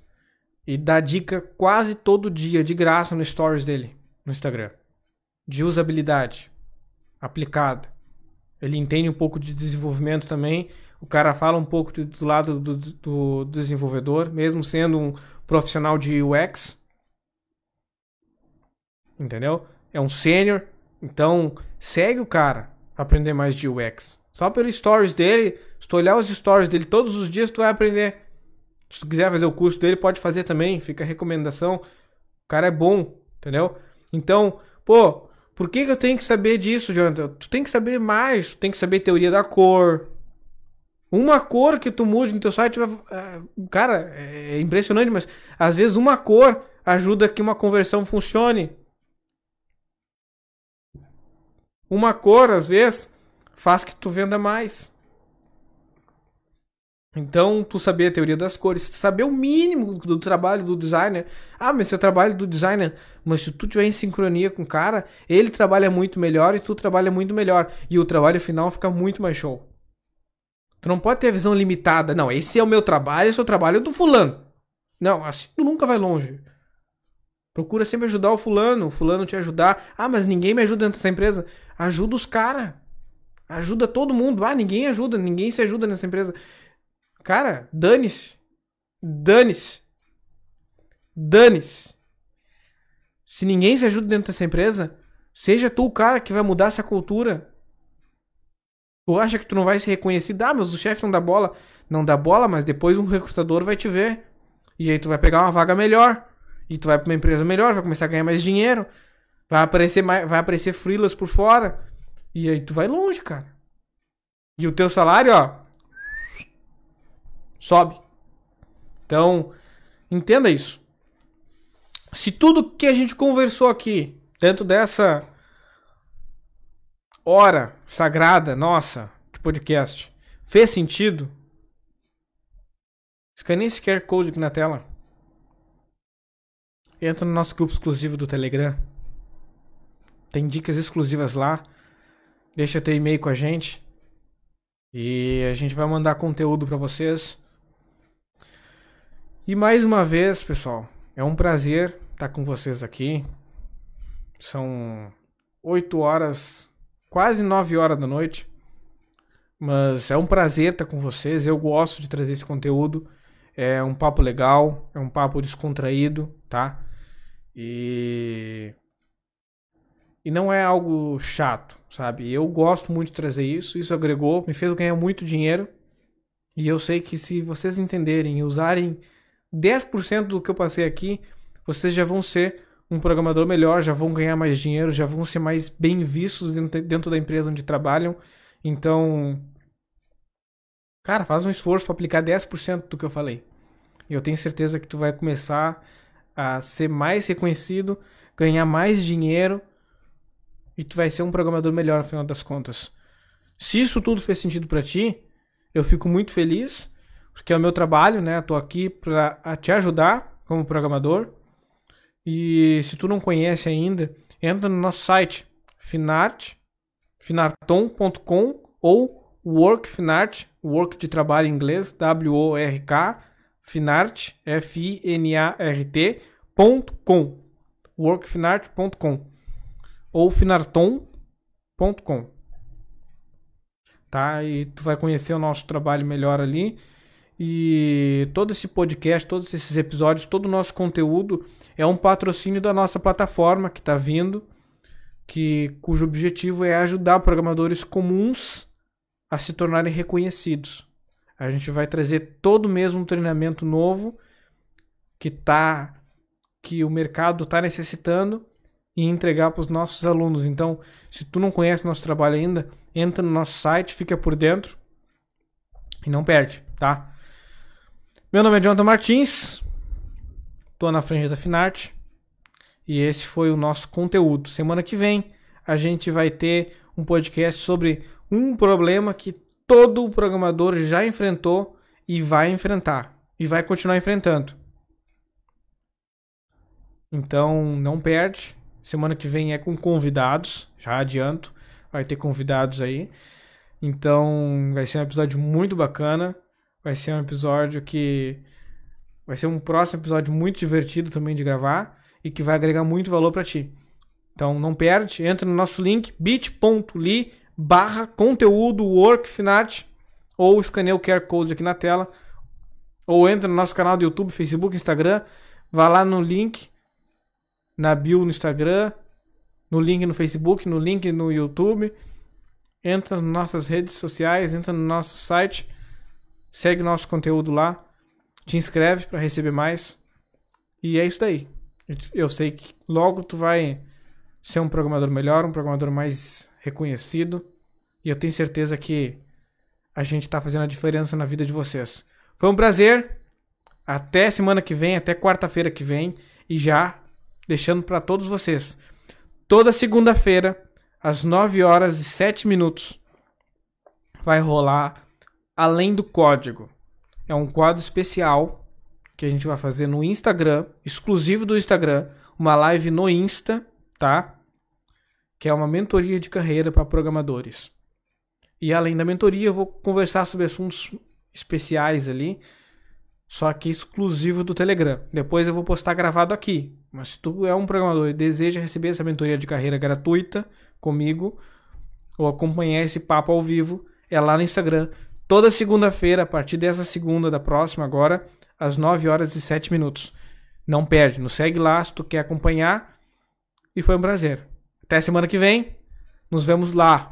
E dá dica quase todo dia, de graça, no stories dele. No Instagram. De usabilidade. Aplicada. Ele entende um pouco de desenvolvimento também. O cara fala um pouco do lado do, do desenvolvedor, mesmo sendo um profissional de UX. Entendeu? É um sênior. Então, segue o cara pra aprender mais de UX. Só pelo stories dele, se tu olhar os stories dele todos os dias, tu vai aprender. Se tu quiser fazer o curso dele, pode fazer também. Fica recomendação. O cara é bom, entendeu? Então, pô, por que, que eu tenho que saber disso, Jonathan? Tu tem que saber mais. Tu tem que saber teoria da cor. Uma cor que tu mude no teu site vai. É, cara, é impressionante, mas às vezes uma cor ajuda que uma conversão funcione. Uma cor, às vezes, faz que tu venda mais. Então, tu saber a teoria das cores, saber o mínimo do trabalho do designer. Ah, mas seu trabalho do designer, mas se tu tiver em sincronia com o cara, ele trabalha muito melhor e tu trabalha muito melhor. E o trabalho final fica muito mais show. Tu não pode ter a visão limitada. Não, esse é o meu trabalho, esse é o trabalho do fulano. Não, assim tu nunca vai longe. Procura sempre ajudar o fulano, o fulano te ajudar. Ah, mas ninguém me ajuda dentro dessa empresa. Ajuda os caras. Ajuda todo mundo. Ah, ninguém ajuda, ninguém se ajuda nessa empresa. Cara, dane-se. Dane-se. Dane-se. Se ninguém se ajuda dentro dessa empresa, seja tu o cara que vai mudar essa cultura. Tu acha que tu não vai ser reconhecido? Ah, mas o chefe não dá bola. Não dá bola, mas depois um recrutador vai te ver. E aí tu vai pegar uma vaga melhor. E tu vai pra uma empresa melhor, vai começar a ganhar mais dinheiro. Vai aparecer, mais, vai aparecer freelas por fora. E aí tu vai longe, cara. E o teu salário, ó, sobe. Então, entenda isso. Se tudo que a gente conversou aqui, dentro dessa hora sagrada nossa de podcast, fez sentido, escaneie esse QR Code aqui na tela. Entra no nosso grupo exclusivo do Telegram. Tem dicas exclusivas lá. Deixa teu e-mail com a gente. E a gente vai mandar conteúdo para vocês. E mais uma vez, pessoal, é um prazer estar com vocês aqui. São 8 horas, quase 9 horas da noite. Mas é um prazer estar com vocês. Eu gosto de trazer esse conteúdo. É um papo legal, é um papo descontraído, tá? E e não é algo chato, sabe? Eu gosto muito de trazer isso, isso agregou, me fez ganhar muito dinheiro. E eu sei que se vocês entenderem e usarem 10% do que eu passei aqui, vocês já vão ser um programador melhor, já vão ganhar mais dinheiro, já vão ser mais bem vistos dentro da empresa onde trabalham. Então, cara, faz um esforço para aplicar 10% do que eu falei. E eu tenho certeza que tu vai começar a ser mais reconhecido, ganhar mais dinheiro e tu vai ser um programador melhor no final das contas. Se isso tudo fez sentido para ti, eu fico muito feliz porque é o meu trabalho, né? Tô aqui para te ajudar como programador. E se tu não conhece ainda, entra no nosso site finart, finarton.com ou workfinart, work de trabalho em inglês, W-O-R-K, finart, F-I-N-A-R-T.com, workfinart.com ou finarton.com. Tá? E tu vai conhecer o nosso trabalho melhor ali. E todo esse podcast, todos esses episódios, todo o nosso conteúdo é um patrocínio da nossa plataforma que está vindo, que cujo objetivo é ajudar programadores comuns a se tornarem reconhecidos. A gente vai trazer todo mês um treinamento novo que tá que o mercado está necessitando e entregar para os nossos alunos. Então, se tu não conhece nosso trabalho ainda, entra no nosso site, fica por dentro e não perde, tá? Meu nome é Jonathan Martins, tô na frente da Finarte e esse foi o nosso conteúdo. Semana que vem a gente vai ter um podcast sobre um problema que todo programador já enfrentou e vai enfrentar e vai continuar enfrentando. Então não perde. Semana que vem é com convidados, já adianto. Vai ter convidados aí. Então vai ser um episódio muito bacana. Vai ser um episódio que. Vai ser um próximo episódio muito divertido também de gravar e que vai agregar muito valor para ti. Então não perde, entra no nosso link bit.ly barra conteúdo workfinart ou escaneia o QR Code aqui na tela ou entra no nosso canal do YouTube, Facebook, Instagram, vá lá no link na bio no Instagram, no link no Facebook, no link no YouTube, entra nas nossas redes sociais, entra no nosso site, segue nosso conteúdo lá, te inscreve para receber mais. E é isso daí. Eu sei que logo tu vai ser um programador melhor, um programador mais reconhecido. E eu tenho certeza que a gente está fazendo a diferença na vida de vocês. Foi um prazer. Até semana que vem, até quarta-feira que vem. E já deixando para todos vocês. Toda segunda-feira, às 9 horas e 7 minutos, vai rolar Além do Código. É um quadro especial que a gente vai fazer no Instagram, exclusivo do Instagram, uma live no Insta, tá? Que é uma mentoria de carreira para programadores. E além da mentoria, eu vou conversar sobre assuntos especiais ali, só que exclusivo do Telegram. Depois eu vou postar gravado aqui. Mas se tu é um programador e deseja receber essa mentoria de carreira gratuita comigo, ou acompanhar esse papo ao vivo, é lá no Instagram. Toda segunda-feira, a partir dessa segunda da próxima agora, às 9 horas e 7 minutos. Não perde, nos segue lá se tu quer acompanhar. E foi um prazer. Até semana que vem. Nos vemos lá.